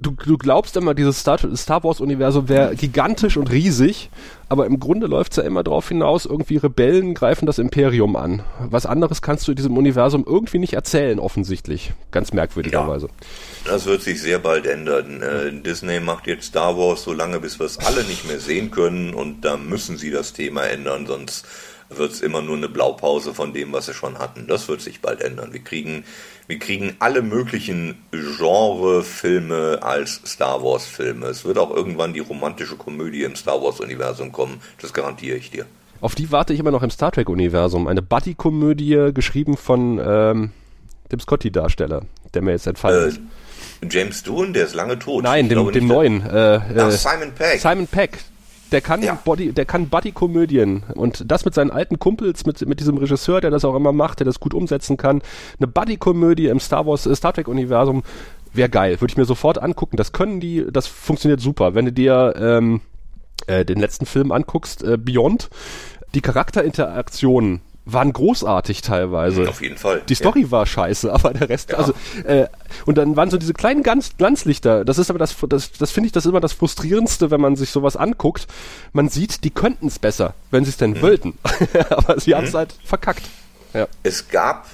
Du, du glaubst immer, dieses Star, Star Wars-Universum wäre gigantisch und riesig, aber im Grunde läuft es ja immer darauf hinaus, irgendwie Rebellen greifen das Imperium an. Was anderes kannst du in diesem Universum irgendwie nicht erzählen, offensichtlich. Ganz merkwürdigerweise. Ja, das wird sich sehr bald ändern. Äh, Disney macht jetzt Star Wars so lange, bis wir es alle nicht mehr sehen können und da müssen sie das Thema ändern, sonst wird es immer nur eine Blaupause von dem, was sie schon hatten. Das wird sich bald ändern. Wir kriegen, wir kriegen alle möglichen Genre-Filme als Star Wars-Filme. Es wird auch irgendwann die romantische Komödie im Star Wars-Universum kommen. Das garantiere ich dir. Auf die warte ich immer noch im Star Trek-Universum. Eine Buddy-Komödie, geschrieben von ähm, dem Scotty-Darsteller, der mir jetzt entfallen äh, ist. James Doohan, der ist lange tot. Nein, dem, dem neuen. Äh, Ach, Simon Peck. Simon Peck, der kann ja. Body, der kann Buddy-Komödien und das mit seinen alten Kumpels, mit, mit diesem Regisseur, der das auch immer macht, der das gut umsetzen kann. Eine Buddy-Komödie im Star Wars, äh, Star Trek-Universum wäre geil. Würde ich mir sofort angucken. Das können die, das funktioniert super. Wenn du dir ähm, äh, den letzten Film anguckst, äh, Beyond, die Charakterinteraktionen waren großartig teilweise. Auf jeden Fall. Die Story ja. war scheiße, *laughs* aber der Rest, ja. also äh, und dann waren so diese kleinen Glanz, Glanzlichter. Das ist aber das, das, das finde ich das immer das frustrierendste, wenn man sich sowas anguckt. Man sieht, die könnten es besser, wenn sie es denn mhm. wollten, *laughs* aber sie mhm. haben es halt verkackt. Ja. Es gab,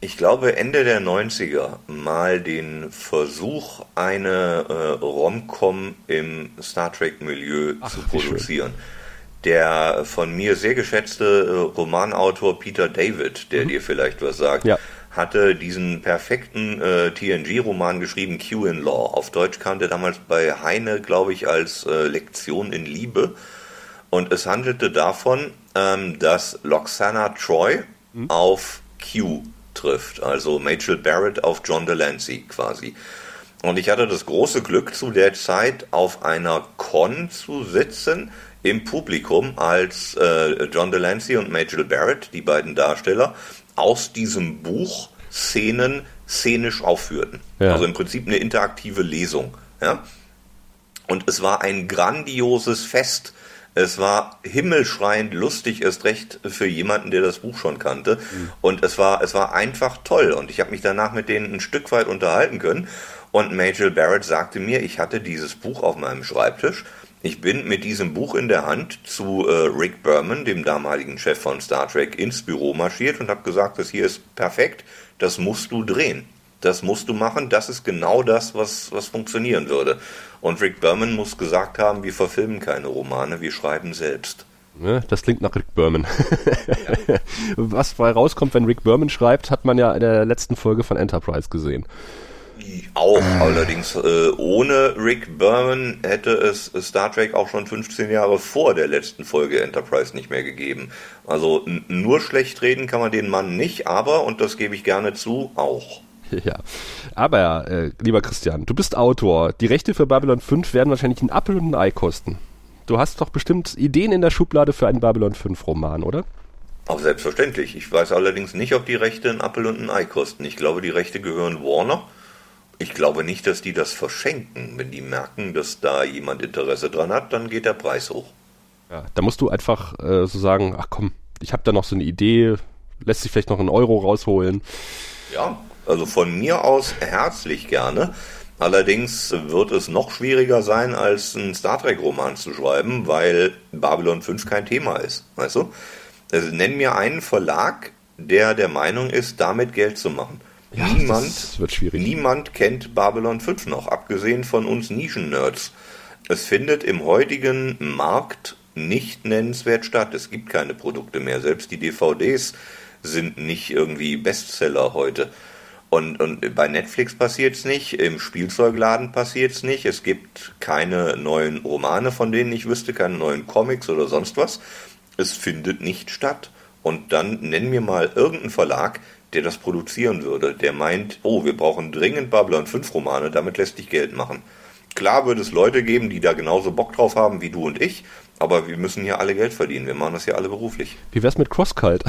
ich glaube Ende der 90er mal den Versuch, eine äh, Rom-Com im Star Trek Milieu zu produzieren. Schön der von mir sehr geschätzte äh, Romanautor Peter David, der mhm. dir vielleicht was sagt, ja. hatte diesen perfekten äh, TNG-Roman geschrieben, Q in Law. Auf Deutsch kam der damals bei Heine, glaube ich, als äh, Lektion in Liebe. Und es handelte davon, ähm, dass Loxana Troy mhm. auf Q trifft, also Rachel Barrett auf John Delancey quasi. Und ich hatte das große Glück, zu der Zeit auf einer Con zu sitzen, im Publikum, als äh, John Delancey und Majel Barrett, die beiden Darsteller, aus diesem Buch Szenen szenisch aufführten. Ja. Also im Prinzip eine interaktive Lesung. Ja? Und es war ein grandioses Fest. Es war himmelschreiend lustig, erst recht für jemanden, der das Buch schon kannte. Mhm. Und es war, es war einfach toll. Und ich habe mich danach mit denen ein Stück weit unterhalten können. Und Majel Barrett sagte mir, ich hatte dieses Buch auf meinem Schreibtisch. Ich bin mit diesem Buch in der Hand zu äh, Rick Berman, dem damaligen Chef von Star Trek, ins Büro marschiert und habe gesagt, das hier ist perfekt, das musst du drehen. Das musst du machen, das ist genau das, was, was funktionieren würde. Und Rick Berman muss gesagt haben, wir verfilmen keine Romane, wir schreiben selbst. Ne, das klingt nach Rick Berman. *laughs* Was dabei rauskommt, wenn Rick Berman schreibt, hat man ja in der letzten Folge von Enterprise gesehen. Auch allerdings äh, ohne Rick Berman hätte es Star Trek auch schon 15 Jahre vor der letzten Folge Enterprise nicht mehr gegeben. Also nur schlecht reden kann man den Mann nicht, aber, und das gebe ich gerne zu, auch. *laughs* Ja, aber äh, lieber Christian, du bist Autor. Die Rechte für Babylon 5 werden wahrscheinlich ein Apfel und ein Ei kosten. Du hast doch bestimmt Ideen in der Schublade für einen Babylon 5 Roman, oder? Auch selbstverständlich. Ich weiß allerdings nicht, ob die Rechte ein Apfel und ein Ei kosten. Ich glaube, die Rechte gehören Warner. Ich glaube nicht, dass die das verschenken. Wenn die merken, dass da jemand Interesse dran hat, dann geht der Preis hoch. Ja, da musst du einfach äh, so sagen, ach komm, ich habe da noch so eine Idee, lässt sich vielleicht noch einen Euro rausholen. Ja, also von mir aus herzlich gerne. Allerdings wird es noch schwieriger sein, als einen Star Trek-Roman zu schreiben, weil Babylon 5 kein Thema ist. Weißt du? Also nenn mir einen Verlag, der der Meinung ist, damit Geld zu machen. Ja, niemand, niemand kennt Babylon 5 noch, abgesehen von uns Nischen-Nerds. Es findet im heutigen Markt nicht nennenswert statt. Es gibt keine Produkte mehr. Selbst die DVDs sind nicht irgendwie Bestseller heute. Und, und bei Netflix passiert es nicht, im Spielzeugladen passiert es nicht, es gibt keine neuen Romane, von denen ich wüsste, keine neuen Comics oder sonst was. Es findet nicht statt. Und dann nenn mir mal irgendeinen Verlag, der das produzieren würde, der meint, oh, wir brauchen dringend Babylon 5 Romane, damit lässt sich Geld machen. Klar würde es Leute geben, die da genauso Bock drauf haben wie du und ich, aber wir müssen hier alle Geld verdienen. Wir machen das ja alle beruflich. Wie wär's mit Crosscult?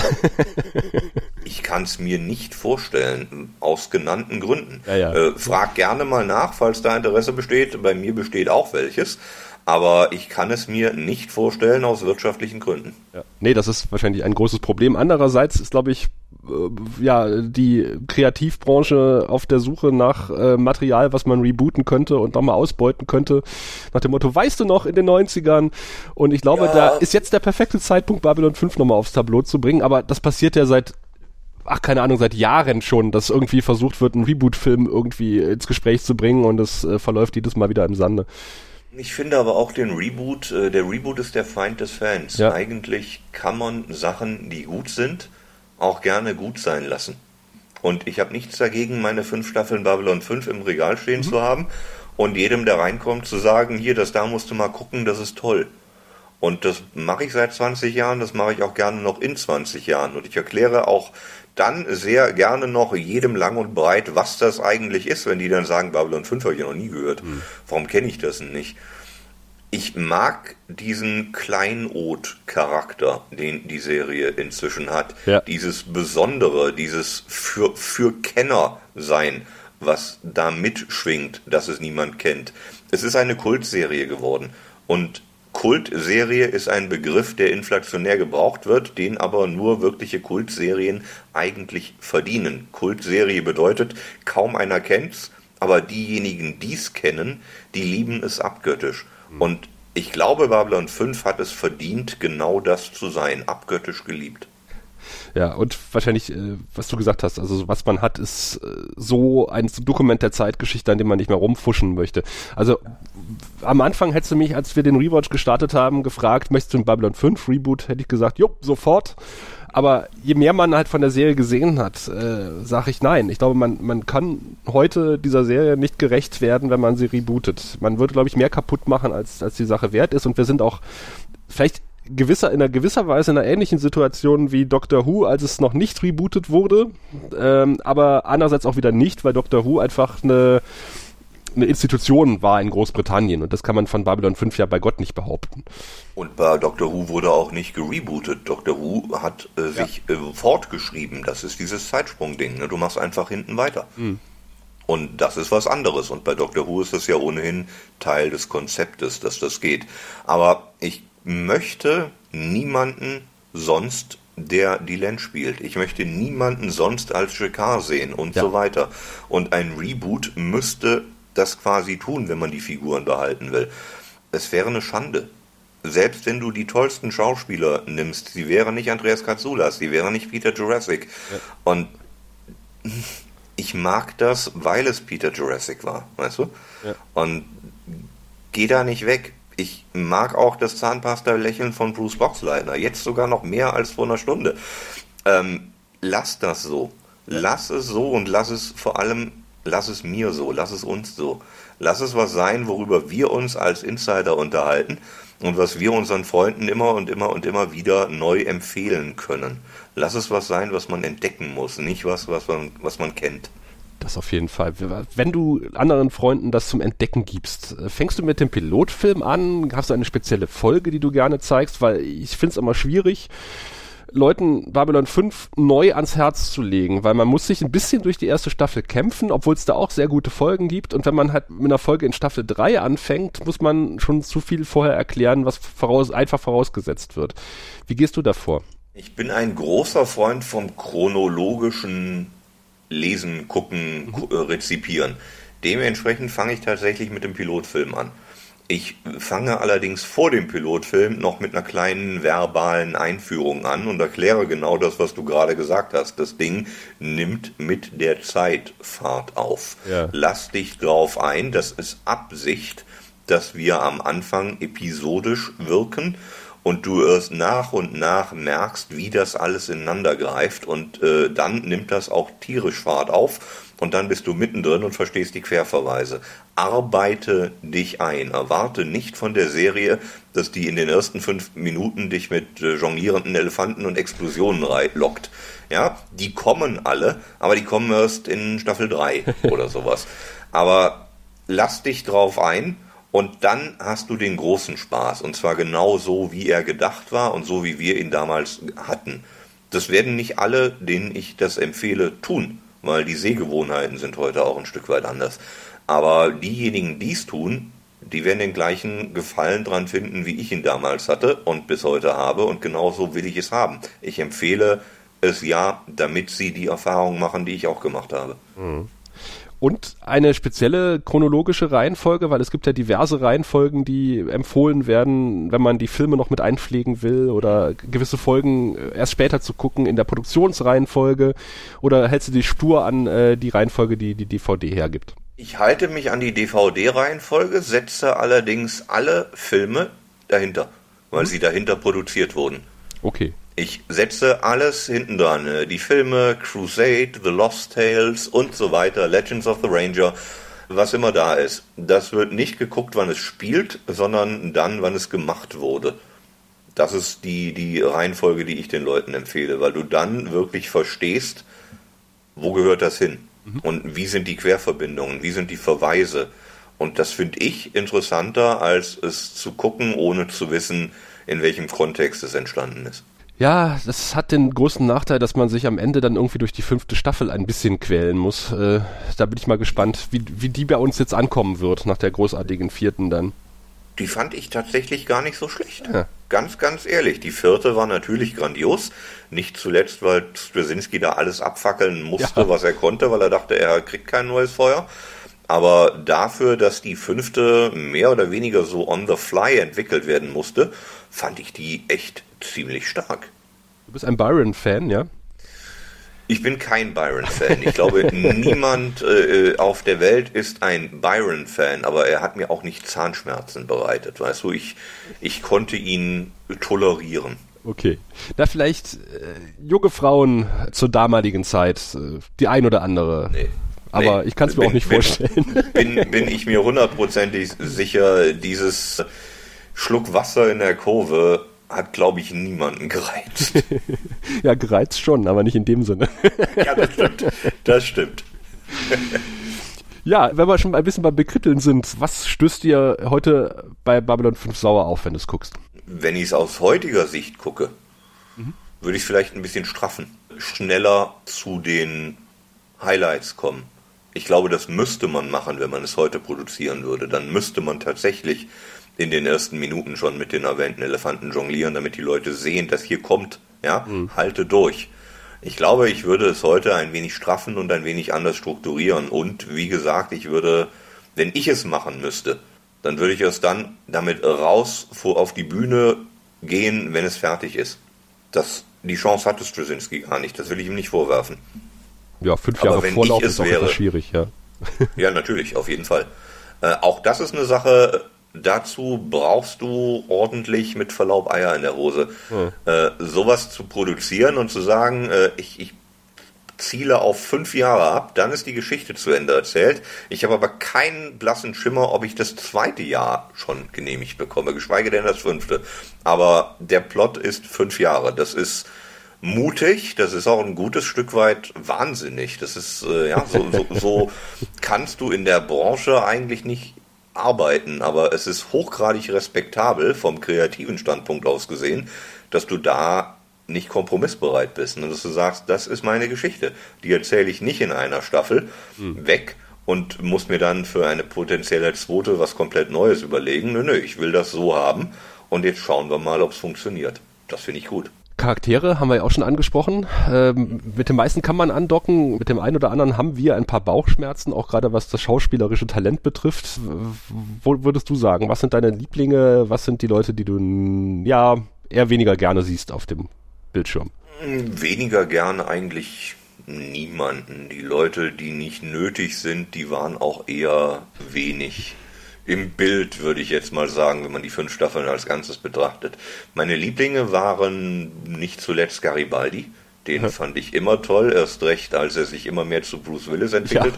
*laughs* ich kann es mir nicht vorstellen, aus genannten Gründen. Ja, ja. Äh, frag gerne mal nach, falls da Interesse besteht. Bei mir besteht auch welches. Aber ich kann es mir nicht vorstellen aus wirtschaftlichen Gründen. Ja. Nee, das ist wahrscheinlich ein großes Problem. Andererseits ist, glaube ich, ja, die Kreativbranche auf der Suche nach äh, Material, was man rebooten könnte und nochmal ausbeuten könnte. Nach dem Motto, weißt du noch, in den 90ern? Und ich glaube, ja. da ist jetzt der perfekte Zeitpunkt, Babylon 5 nochmal aufs Tableau zu bringen. Aber das passiert ja seit ach, keine Ahnung, seit Jahren schon, dass irgendwie versucht wird, einen Reboot-Film irgendwie ins Gespräch zu bringen und es äh, verläuft jedes Mal wieder im Sande. Ich finde aber auch den Reboot, äh, der Reboot ist der Feind des Fans. Ja. Eigentlich kann man Sachen, die gut sind, auch gerne gut sein lassen. Und ich habe nichts dagegen, meine fünf Staffeln Babylon 5 im Regal stehen mhm. zu haben und jedem, der reinkommt, zu sagen, hier, das da musst du mal gucken, das ist toll. Und das mache ich seit 20 Jahren, das mache ich auch gerne noch in 20 Jahren. Und ich erkläre auch dann sehr gerne noch jedem lang und breit, was das eigentlich ist, wenn die dann sagen, Babylon 5 habe ich noch nie gehört. Mhm. Warum kenne ich das denn nicht? Ich mag diesen Kleinod-Charakter, den die Serie inzwischen hat. Ja. Dieses Besondere, dieses für, für Kenner sein, was da mitschwingt, dass es niemand kennt. Es ist eine Kultserie geworden. Und Kultserie ist ein Begriff, der inflationär gebraucht wird, den aber nur wirkliche Kultserien eigentlich verdienen. Kultserie bedeutet, kaum einer kennt's, aber diejenigen, die es kennen, die lieben es abgöttisch. Und ich glaube, Babylon 5 hat es verdient, genau das zu sein, abgöttisch geliebt. Ja, und wahrscheinlich, äh, was du gesagt hast, also was man hat, ist äh, so ein Dokument der Zeitgeschichte, an dem man nicht mehr rumfuschen möchte. Also am Anfang hättest du mich, als wir den Rewatch gestartet haben, gefragt, möchtest du ein Babylon 5 Reboot? Hätte ich gesagt, jo, sofort. Aber je mehr man halt von der Serie gesehen hat, äh, sage ich nein. Ich glaube, man, man kann heute dieser Serie nicht gerecht werden, wenn man sie rebootet. Man würde, glaube ich, mehr kaputt machen, als, als die Sache wert ist. Und wir sind auch vielleicht gewisser, in einer gewisser Weise in einer ähnlichen Situation wie Doctor Who, als es noch nicht rebootet wurde. Ähm, aber andererseits auch wieder nicht, weil Doctor Who einfach eine eine Institution war in Großbritannien und das kann man von Babylon 5 ja bei Gott nicht behaupten. Und bei Doctor Who wurde auch nicht gerebootet. Doctor Who hat äh, sich ja. äh, fortgeschrieben. Das ist dieses Zeitsprung-Ding. Ne? Du machst einfach hinten weiter. Mhm. Und das ist was anderes. Und bei Doctor Who ist das ja ohnehin Teil des Konzeptes, dass das geht. Aber ich möchte niemanden sonst, der die Len spielt. Ich möchte niemanden sonst als Jacquard sehen und Ja. so weiter. Und ein Reboot müsste das quasi tun, wenn man die Figuren behalten will. Es wäre eine Schande. Selbst wenn du die tollsten Schauspieler nimmst, sie wären nicht Andreas Katsoulas, sie wären nicht Peter Jurassic. Und ich mag das, weil es Peter Jurassic war, weißt du? Ja. Und geh da nicht weg. Ich mag auch das Zahnpasta-Lächeln von Bruce Boxleitner, jetzt sogar noch mehr als vor einer Stunde. Ähm, lass das so. Lass es so und lass es vor allem, lass es mir so, lass es uns so. Lass es was sein, worüber wir uns als Insider unterhalten und was wir unseren Freunden immer und immer und immer wieder neu empfehlen können. Lass es was sein, was man entdecken muss, nicht was, was man, was man kennt. Das auf jeden Fall. Wenn du anderen Freunden das zum Entdecken gibst, fängst du mit dem Pilotfilm an? Hast du eine spezielle Folge, die du gerne zeigst? Weil ich finde es immer schwierig, Leuten Babylon 5 neu ans Herz zu legen, weil man muss sich ein bisschen durch die erste Staffel kämpfen, obwohl es da auch sehr gute Folgen gibt. Und wenn man halt mit einer Folge in Staffel 3 anfängt, muss man schon zu viel vorher erklären, was voraus, einfach vorausgesetzt wird. Wie gehst du davor? Ich bin ein großer Freund vom chronologischen Lesen, Gucken, äh, Rezipieren. Dementsprechend fange ich tatsächlich mit dem Pilotfilm an. Ich fange allerdings vor dem Pilotfilm noch mit einer kleinen verbalen Einführung an und erkläre genau das, was du gerade gesagt hast. Das Ding nimmt mit der Zeit Fahrt auf. Ja. Lass dich drauf ein, das ist Absicht, dass wir am Anfang episodisch wirken und du erst nach und nach merkst, wie das alles ineinander greift und äh, dann nimmt das auch tierisch Fahrt auf und dann bist du mittendrin und verstehst die Querverweise. Arbeite dich ein. Erwarte nicht von der Serie, dass die in den ersten fünf Minuten dich mit äh, jonglierenden Elefanten und Explosionen lockt. Ja, die kommen alle, aber die kommen erst in Staffel 3 *laughs* oder sowas. Aber lass dich drauf ein und dann hast du den großen Spaß. Und zwar genau so, wie er gedacht war und so, wie wir ihn damals hatten. Das werden nicht alle, denen ich das empfehle, tun, weil die Sehgewohnheiten sind heute auch ein Stück weit anders. Aber diejenigen, die es tun, die werden den gleichen Gefallen dran finden, wie ich ihn damals hatte und bis heute habe. Und genauso will ich es haben. Ich empfehle es ja, damit sie die Erfahrung machen, die ich auch gemacht habe. Und eine spezielle chronologische Reihenfolge, weil es gibt ja diverse Reihenfolgen, die empfohlen werden, wenn man die Filme noch mit einpflegen will oder gewisse Folgen äh, erst später zu gucken in der Produktionsreihenfolge oder hältst du die Spur an äh, die Reihenfolge, die die DVD hergibt? Ich halte mich an die DVD-Reihenfolge, setze allerdings alle Filme dahinter, weil sie dahinter produziert wurden. Okay. Ich setze alles hinten dran. äh, Die Filme, Crusade, The Lost Tales und so weiter, Legends of the Ranger, was immer da ist. Das wird nicht geguckt, wann es spielt, sondern dann, wann es gemacht wurde. Das ist die, die Reihenfolge, die ich den Leuten empfehle, weil du dann wirklich verstehst, wo gehört das hin? Und wie sind die Querverbindungen? Wie sind die Verweise? Und das finde ich interessanter, als es zu gucken, ohne zu wissen, in welchem Kontext es entstanden ist. Ja, das hat den großen Nachteil, dass man sich am Ende dann irgendwie durch die fünfte Staffel ein bisschen quälen muss. Äh, da bin ich mal gespannt, wie, wie die bei uns jetzt ankommen wird, nach der großartigen vierten dann. Die fand ich tatsächlich gar nicht so schlecht. Ja. Ganz, ganz ehrlich. Die vierte war natürlich grandios. Nicht zuletzt, weil Straczynski da alles abfackeln musste, Ja. was er konnte, weil er dachte, er kriegt kein neues Feuer. Aber dafür, dass die fünfte mehr oder weniger so on the fly entwickelt werden musste, fand ich die echt ziemlich stark. Du bist ein Byron-Fan, ja? Ich bin kein Byron-Fan. Ich glaube, *laughs* niemand äh, auf der Welt ist ein Byron-Fan, aber er hat mir auch nicht Zahnschmerzen bereitet. Weißt du, ich, ich konnte ihn tolerieren. Okay. Na, vielleicht äh, junge Frauen zur damaligen Zeit, äh, die ein oder andere. Nee. Aber Nee. ich kann es mir Bin- auch nicht bin- vorstellen. *laughs* Bin, bin ich mir hundertprozentig sicher, dieses Schluck Wasser in der Kurve hat, glaube ich, niemanden gereizt. *laughs* ja, gereizt schon, aber nicht in dem Sinne. *laughs* ja, das stimmt. Das stimmt. *laughs* ja, wenn wir schon ein bisschen beim Bekritteln sind, was stößt dir heute bei Babylon 5 sauer auf, wenn du es guckst? Wenn ich es aus heutiger Sicht gucke, würde ich es vielleicht ein bisschen straffen. Schneller zu den Highlights kommen. Ich glaube, das müsste man machen, wenn man es heute produzieren würde. Dann müsste man tatsächlich in den ersten Minuten schon mit den erwähnten Elefanten jonglieren, damit die Leute sehen, dass hier kommt, ja, mhm. halte durch. Ich glaube, ich würde es heute ein wenig straffen und ein wenig anders strukturieren. Und wie gesagt, ich würde, wenn ich es machen müsste, dann würde ich es dann damit raus vor auf die Bühne gehen, wenn es fertig ist. Das, die Chance hatte Straczynski gar nicht, das will ich ihm nicht vorwerfen. Ja, fünf Jahre Vorlauf ist auch wäre, schwierig, ja. ja, natürlich, auf jeden Fall. Äh, auch das ist eine Sache, dazu brauchst du ordentlich mit Verlaub Eier in der Hose. Hm. Äh, sowas zu produzieren und zu sagen, äh, ich, ich ziele auf fünf Jahre ab, dann ist die Geschichte zu Ende erzählt. Ich habe aber keinen blassen Schimmer, ob ich das zweite Jahr schon genehmigt bekomme, geschweige denn das fünfte. Aber der Plot ist fünf Jahre. Das ist mutig, das ist auch ein gutes Stück weit wahnsinnig. Das ist, äh, ja, so, so, so *laughs* kannst du in der Branche eigentlich nicht arbeiten, aber es ist hochgradig respektabel vom kreativen Standpunkt aus gesehen, dass du da nicht kompromissbereit bist und dass du sagst, das ist meine Geschichte. Die erzähle ich nicht in einer Staffel mhm. weg und muss mir dann für eine potenzielle zweite was komplett Neues überlegen. Nö, nö, ich will das so haben und jetzt schauen wir mal, ob es funktioniert. Das finde ich gut. Charaktere haben wir ja auch schon angesprochen. Ähm, mit den meisten kann man andocken. Mit dem einen oder anderen haben wir ein paar Bauchschmerzen, auch gerade was das schauspielerische Talent betrifft. Wo würdest du sagen? Was sind deine Lieblinge? Was sind die Leute, die du ja eher weniger gerne siehst auf dem Bildschirm? Weniger gerne eigentlich niemanden. Die Leute, die nicht nötig sind, die waren auch eher wenig im Bild, würde ich jetzt mal sagen, wenn man die fünf Staffeln als Ganzes betrachtet. Meine Lieblinge waren nicht zuletzt Garibaldi. Den hm. fand ich immer toll, erst recht, als er sich immer mehr zu Bruce Willis entwickelt.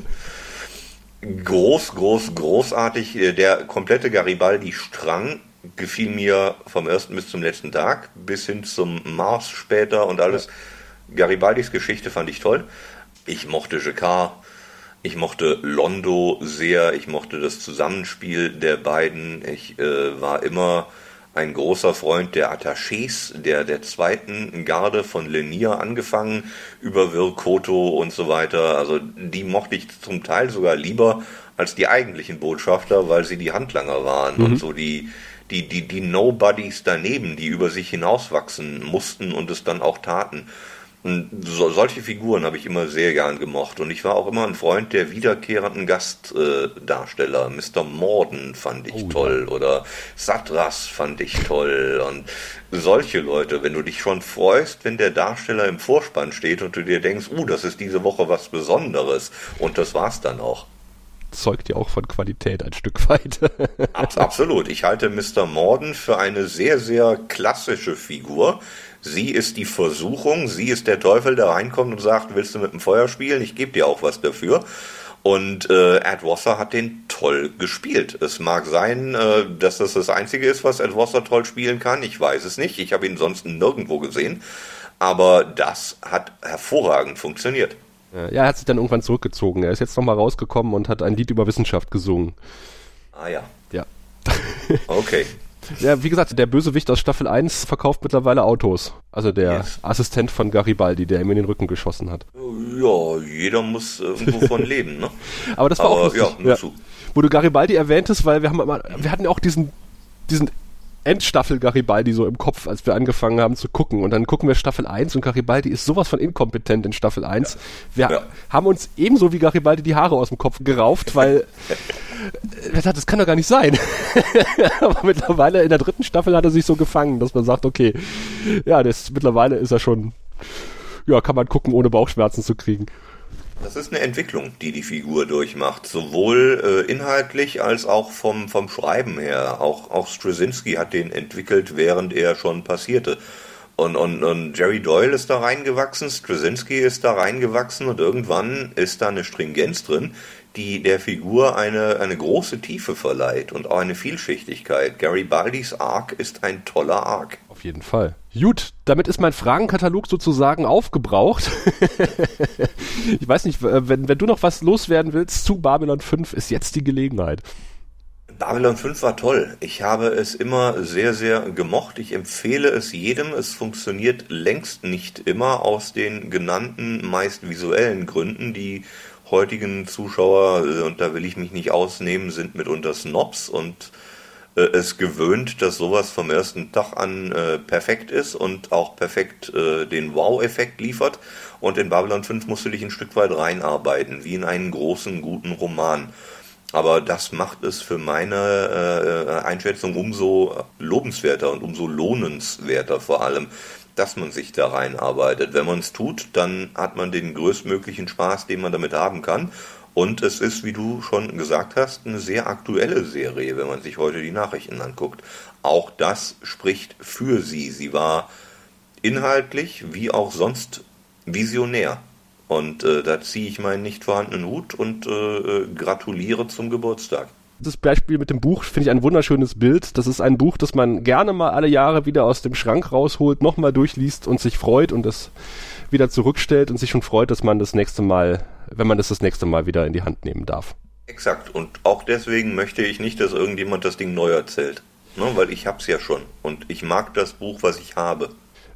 Ja. Groß, groß, großartig. Der komplette Garibaldi-Strang gefiel mir vom ersten bis zum letzten Tag, bis hin zum Mars später und alles. Ja. Garibaldis Geschichte fand ich toll. Ich mochte Jacquard ich mochte Londo sehr, ich mochte das Zusammenspiel der beiden. Ich äh, war immer ein großer Freund der Attachés, der, der zweiten Garde von Lenier angefangen, über Virkoto und so weiter. Also die mochte ich zum Teil sogar lieber als die eigentlichen Botschafter, weil sie die Handlanger waren mhm. und so die, die, die, die Nobodies daneben, die über sich hinauswachsen mussten und es dann auch taten. So, solche Figuren habe ich immer sehr gern gemocht und ich war auch immer ein Freund der wiederkehrenden Gastdarsteller. Äh, Mr. Morden fand ich oh, toll ja. oder Satras fand ich toll und solche Leute, wenn du dich schon freust, wenn der Darsteller im Vorspann steht und du dir denkst, uh, das ist diese Woche was Besonderes und das war's dann auch zeugt ja auch von Qualität ein Stück weit. *laughs* Absolut. Ich halte Mr. Morden für eine sehr, sehr klassische Figur, Sie ist die Versuchung, sie ist der Teufel, der reinkommt und sagt, willst du mit dem Feuer spielen? Ich gebe dir auch was dafür. Und äh, Ed Wasser hat den toll gespielt. Es mag sein, äh, dass das das Einzige ist, was Ed Wasser toll spielen kann. Ich weiß es nicht. Ich habe ihn sonst nirgendwo gesehen. Aber das hat hervorragend funktioniert. Ja, er hat sich dann irgendwann zurückgezogen. Er ist jetzt nochmal rausgekommen und hat ein Lied über Wissenschaft gesungen. Ah ja. Ja. Okay. *laughs* Ja, wie gesagt, der Bösewicht aus Staffel 1 verkauft mittlerweile Autos. Also der yes. Assistent von Garibaldi, der ihm in den Rücken geschossen hat. Ja, jeder muss irgendwo von *laughs* leben, ne? Aber das war Aber, auch lustig. Ja, ja. Wo du Garibaldi erwähntest, weil wir haben wir hatten auch diesen diesen Endstaffel Garibaldi so im Kopf, als wir angefangen haben zu gucken. Und dann gucken wir Staffel 1 und Garibaldi ist sowas von inkompetent in Staffel 1. Wir ja. haben uns ebenso wie Garibaldi die Haare aus dem Kopf gerauft, weil *laughs* wir dachten, das kann doch gar nicht sein. *laughs* Aber mittlerweile in der dritten Staffel hat er sich so gefangen, dass man sagt, okay, ja, das, mittlerweile ist er schon, ja, kann man gucken, ohne Bauchschmerzen zu kriegen. Das ist eine Entwicklung, die die Figur durchmacht, sowohl äh, inhaltlich als auch vom, vom Schreiben her. Auch, auch Straczynski hat den entwickelt, während er schon passierte. Und, und, und Jerry Doyle ist da reingewachsen, Straczynski ist da reingewachsen und irgendwann ist da eine Stringenz drin, die der Figur eine, eine große Tiefe verleiht und auch eine Vielschichtigkeit. Gary Baldis Arc ist ein toller Arc. Auf jeden Fall. Gut, damit ist mein Fragenkatalog sozusagen aufgebraucht. *laughs* ich weiß nicht, wenn, wenn du noch was loswerden willst zu Babylon 5, ist jetzt die Gelegenheit. Babylon 5 war toll. Ich habe es immer sehr, sehr gemocht. Ich empfehle es jedem. Es funktioniert längst nicht immer aus den genannten, meist visuellen Gründen, die heutigen Zuschauer, äh, und da will ich mich nicht ausnehmen, sind mitunter Snobs und äh, es gewöhnt, dass sowas vom ersten Tag an äh, perfekt ist und auch perfekt äh, den Wow-Effekt liefert. Und in Babylon 5 musst du dich ein Stück weit reinarbeiten, wie in einen großen, guten Roman. Aber das macht es für meine äh, Einschätzung umso lobenswerter und umso lohnenswerter vor allem, dass man sich da reinarbeitet. Wenn man es tut, dann hat man den größtmöglichen Spaß, den man damit haben kann. Und es ist, wie du schon gesagt hast, eine sehr aktuelle Serie, wenn man sich heute die Nachrichten anguckt. Auch das spricht für sie. Sie war inhaltlich wie auch sonst visionär. Und äh, da ziehe ich meinen nicht vorhandenen Hut und äh, äh, gratuliere zum Geburtstag. Das Beispiel mit dem Buch finde ich ein wunderschönes Bild. Das ist ein Buch, das man gerne mal alle Jahre wieder aus dem Schrank rausholt, nochmal durchliest und sich freut und das wieder zurückstellt und sich schon freut, dass man das nächste Mal, wenn man das das nächste Mal wieder in die Hand nehmen darf. Exakt. Und auch deswegen möchte ich nicht, dass irgendjemand das Ding neu erzählt. Ne? Weil ich hab's ja schon. Und ich mag das Buch, was ich habe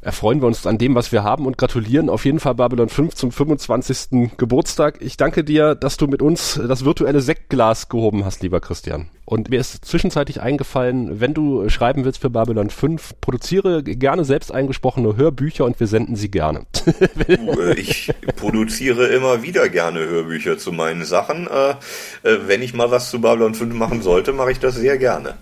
erfreuen wir uns an dem, was wir haben und gratulieren auf jeden Fall Babylon 5 zum 25. Geburtstag. Ich danke dir, dass du mit uns das virtuelle Sektglas gehoben hast, lieber Christian. Und mir ist zwischenzeitlich eingefallen, wenn du schreiben willst für Babylon 5, produziere gerne selbst eingesprochene Hörbücher und wir senden sie gerne. Ich produziere immer wieder gerne Hörbücher zu meinen Sachen. Äh, äh, wenn ich mal was zu Babylon 5 machen sollte, mache ich das sehr gerne.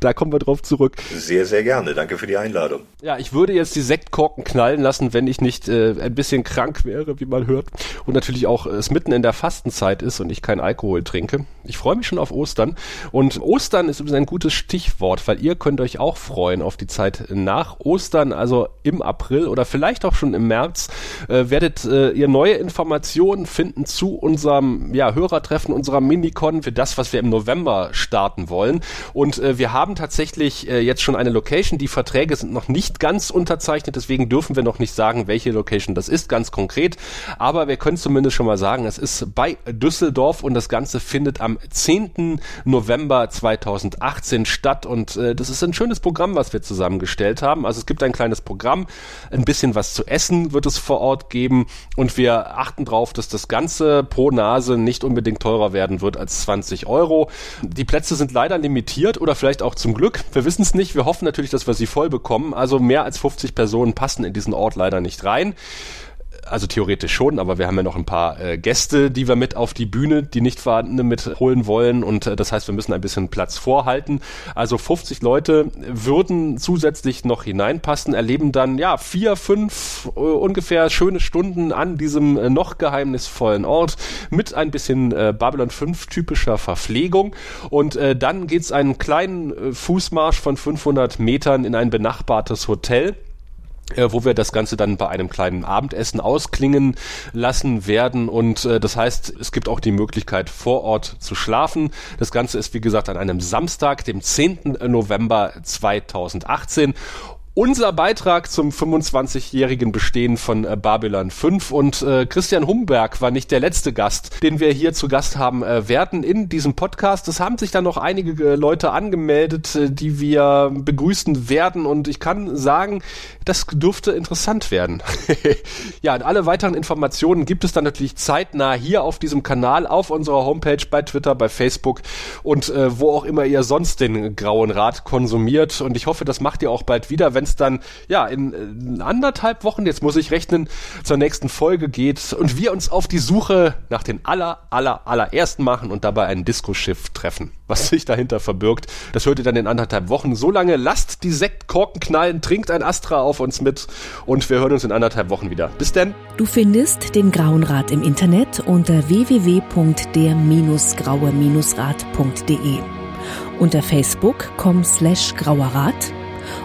Da kommen wir drauf zurück. Sehr, sehr gerne. Danke für die Einladung. Ja, ich würde jetzt die Sektkorken knallen lassen, wenn ich nicht äh, ein bisschen krank wäre, wie man hört. Und natürlich auch es mitten in der Fastenzeit ist und ich keinen Alkohol trinke. Ich freue mich schon auf Ostern. Und Ostern ist übrigens ein gutes Stichwort, weil ihr könnt euch auch freuen auf die Zeit nach Ostern, also im April oder vielleicht auch schon im März, äh, werdet äh, ihr neue Informationen finden zu unserem ja, Hörertreffen, unserer Minicon, für das, was wir im November starten wollen. Und äh, wir haben tatsächlich äh, jetzt schon eine Location. Die Verträge sind noch nicht ganz unterzeichnet, deswegen dürfen wir noch nicht sagen, welche Location das ist, ganz konkret. Aber wir können zumindest schon mal sagen, es ist bei Düsseldorf und das Ganze findet am 10. November 2018 statt. Und äh, das ist ein schönes Programm, was wir zusammengestellt haben. Also es gibt ein kleines Programm, ein bisschen was zu essen wird es vor Ort geben und wir achten darauf, dass das Ganze pro Nase nicht unbedingt teurer werden wird als 20 Euro. Die Plätze sind leider limitiert oder vielleicht auch zum Glück. Wir wissen es nicht. Wir hoffen natürlich, dass wir sie voll bekommen. Also mehr als 50 Personen passen in diesen Ort leider nicht rein also theoretisch schon, aber wir haben ja noch ein paar äh, Gäste, die wir mit auf die Bühne, die nicht vorhandene mitholen wollen. Und äh, das heißt, wir müssen ein bisschen Platz vorhalten. Also 50 Leute würden zusätzlich noch hineinpassen, erleben dann ja vier, fünf äh, ungefähr schöne Stunden an diesem äh, noch geheimnisvollen Ort mit ein bisschen äh, Babylon 5 typischer Verpflegung. Und äh, dann geht's einen kleinen Fußmarsch von 500 Metern in ein benachbartes Hotel wo wir das Ganze dann bei einem kleinen Abendessen ausklingen lassen werden. Und äh, das heißt, es gibt auch die Möglichkeit, vor Ort zu schlafen. Das Ganze ist, wie gesagt, an einem Samstag, dem 10. November 2018 unser Beitrag zum 25-jährigen Bestehen von äh, Babylon 5 und äh, Christian Humberg war nicht der letzte Gast, den wir hier zu Gast haben äh, werden in diesem Podcast. Es haben sich dann noch einige äh, Leute angemeldet, äh, die wir begrüßen werden und ich kann sagen, das dürfte interessant werden. *laughs* ja, und alle weiteren Informationen gibt es dann natürlich zeitnah hier auf diesem Kanal, auf unserer Homepage, bei Twitter, bei Facebook und äh, wo auch immer ihr sonst den Grauen Rat konsumiert und ich hoffe, das macht ihr auch bald wieder, wenn es dann ja in, in anderthalb Wochen, jetzt muss ich rechnen, zur nächsten Folge geht und wir uns auf die Suche nach den aller, aller, allerersten machen und dabei ein Disco-Schiff treffen. Was sich dahinter verbirgt, das hört ihr dann in anderthalb Wochen. So lange lasst die Sektkorken knallen, trinkt ein Astra auf uns mit und wir hören uns in anderthalb Wochen wieder. Bis denn. Du findest den Grauen Rat im Internet unter www.der-graue-rat.de unter facebook.com slash grauerrat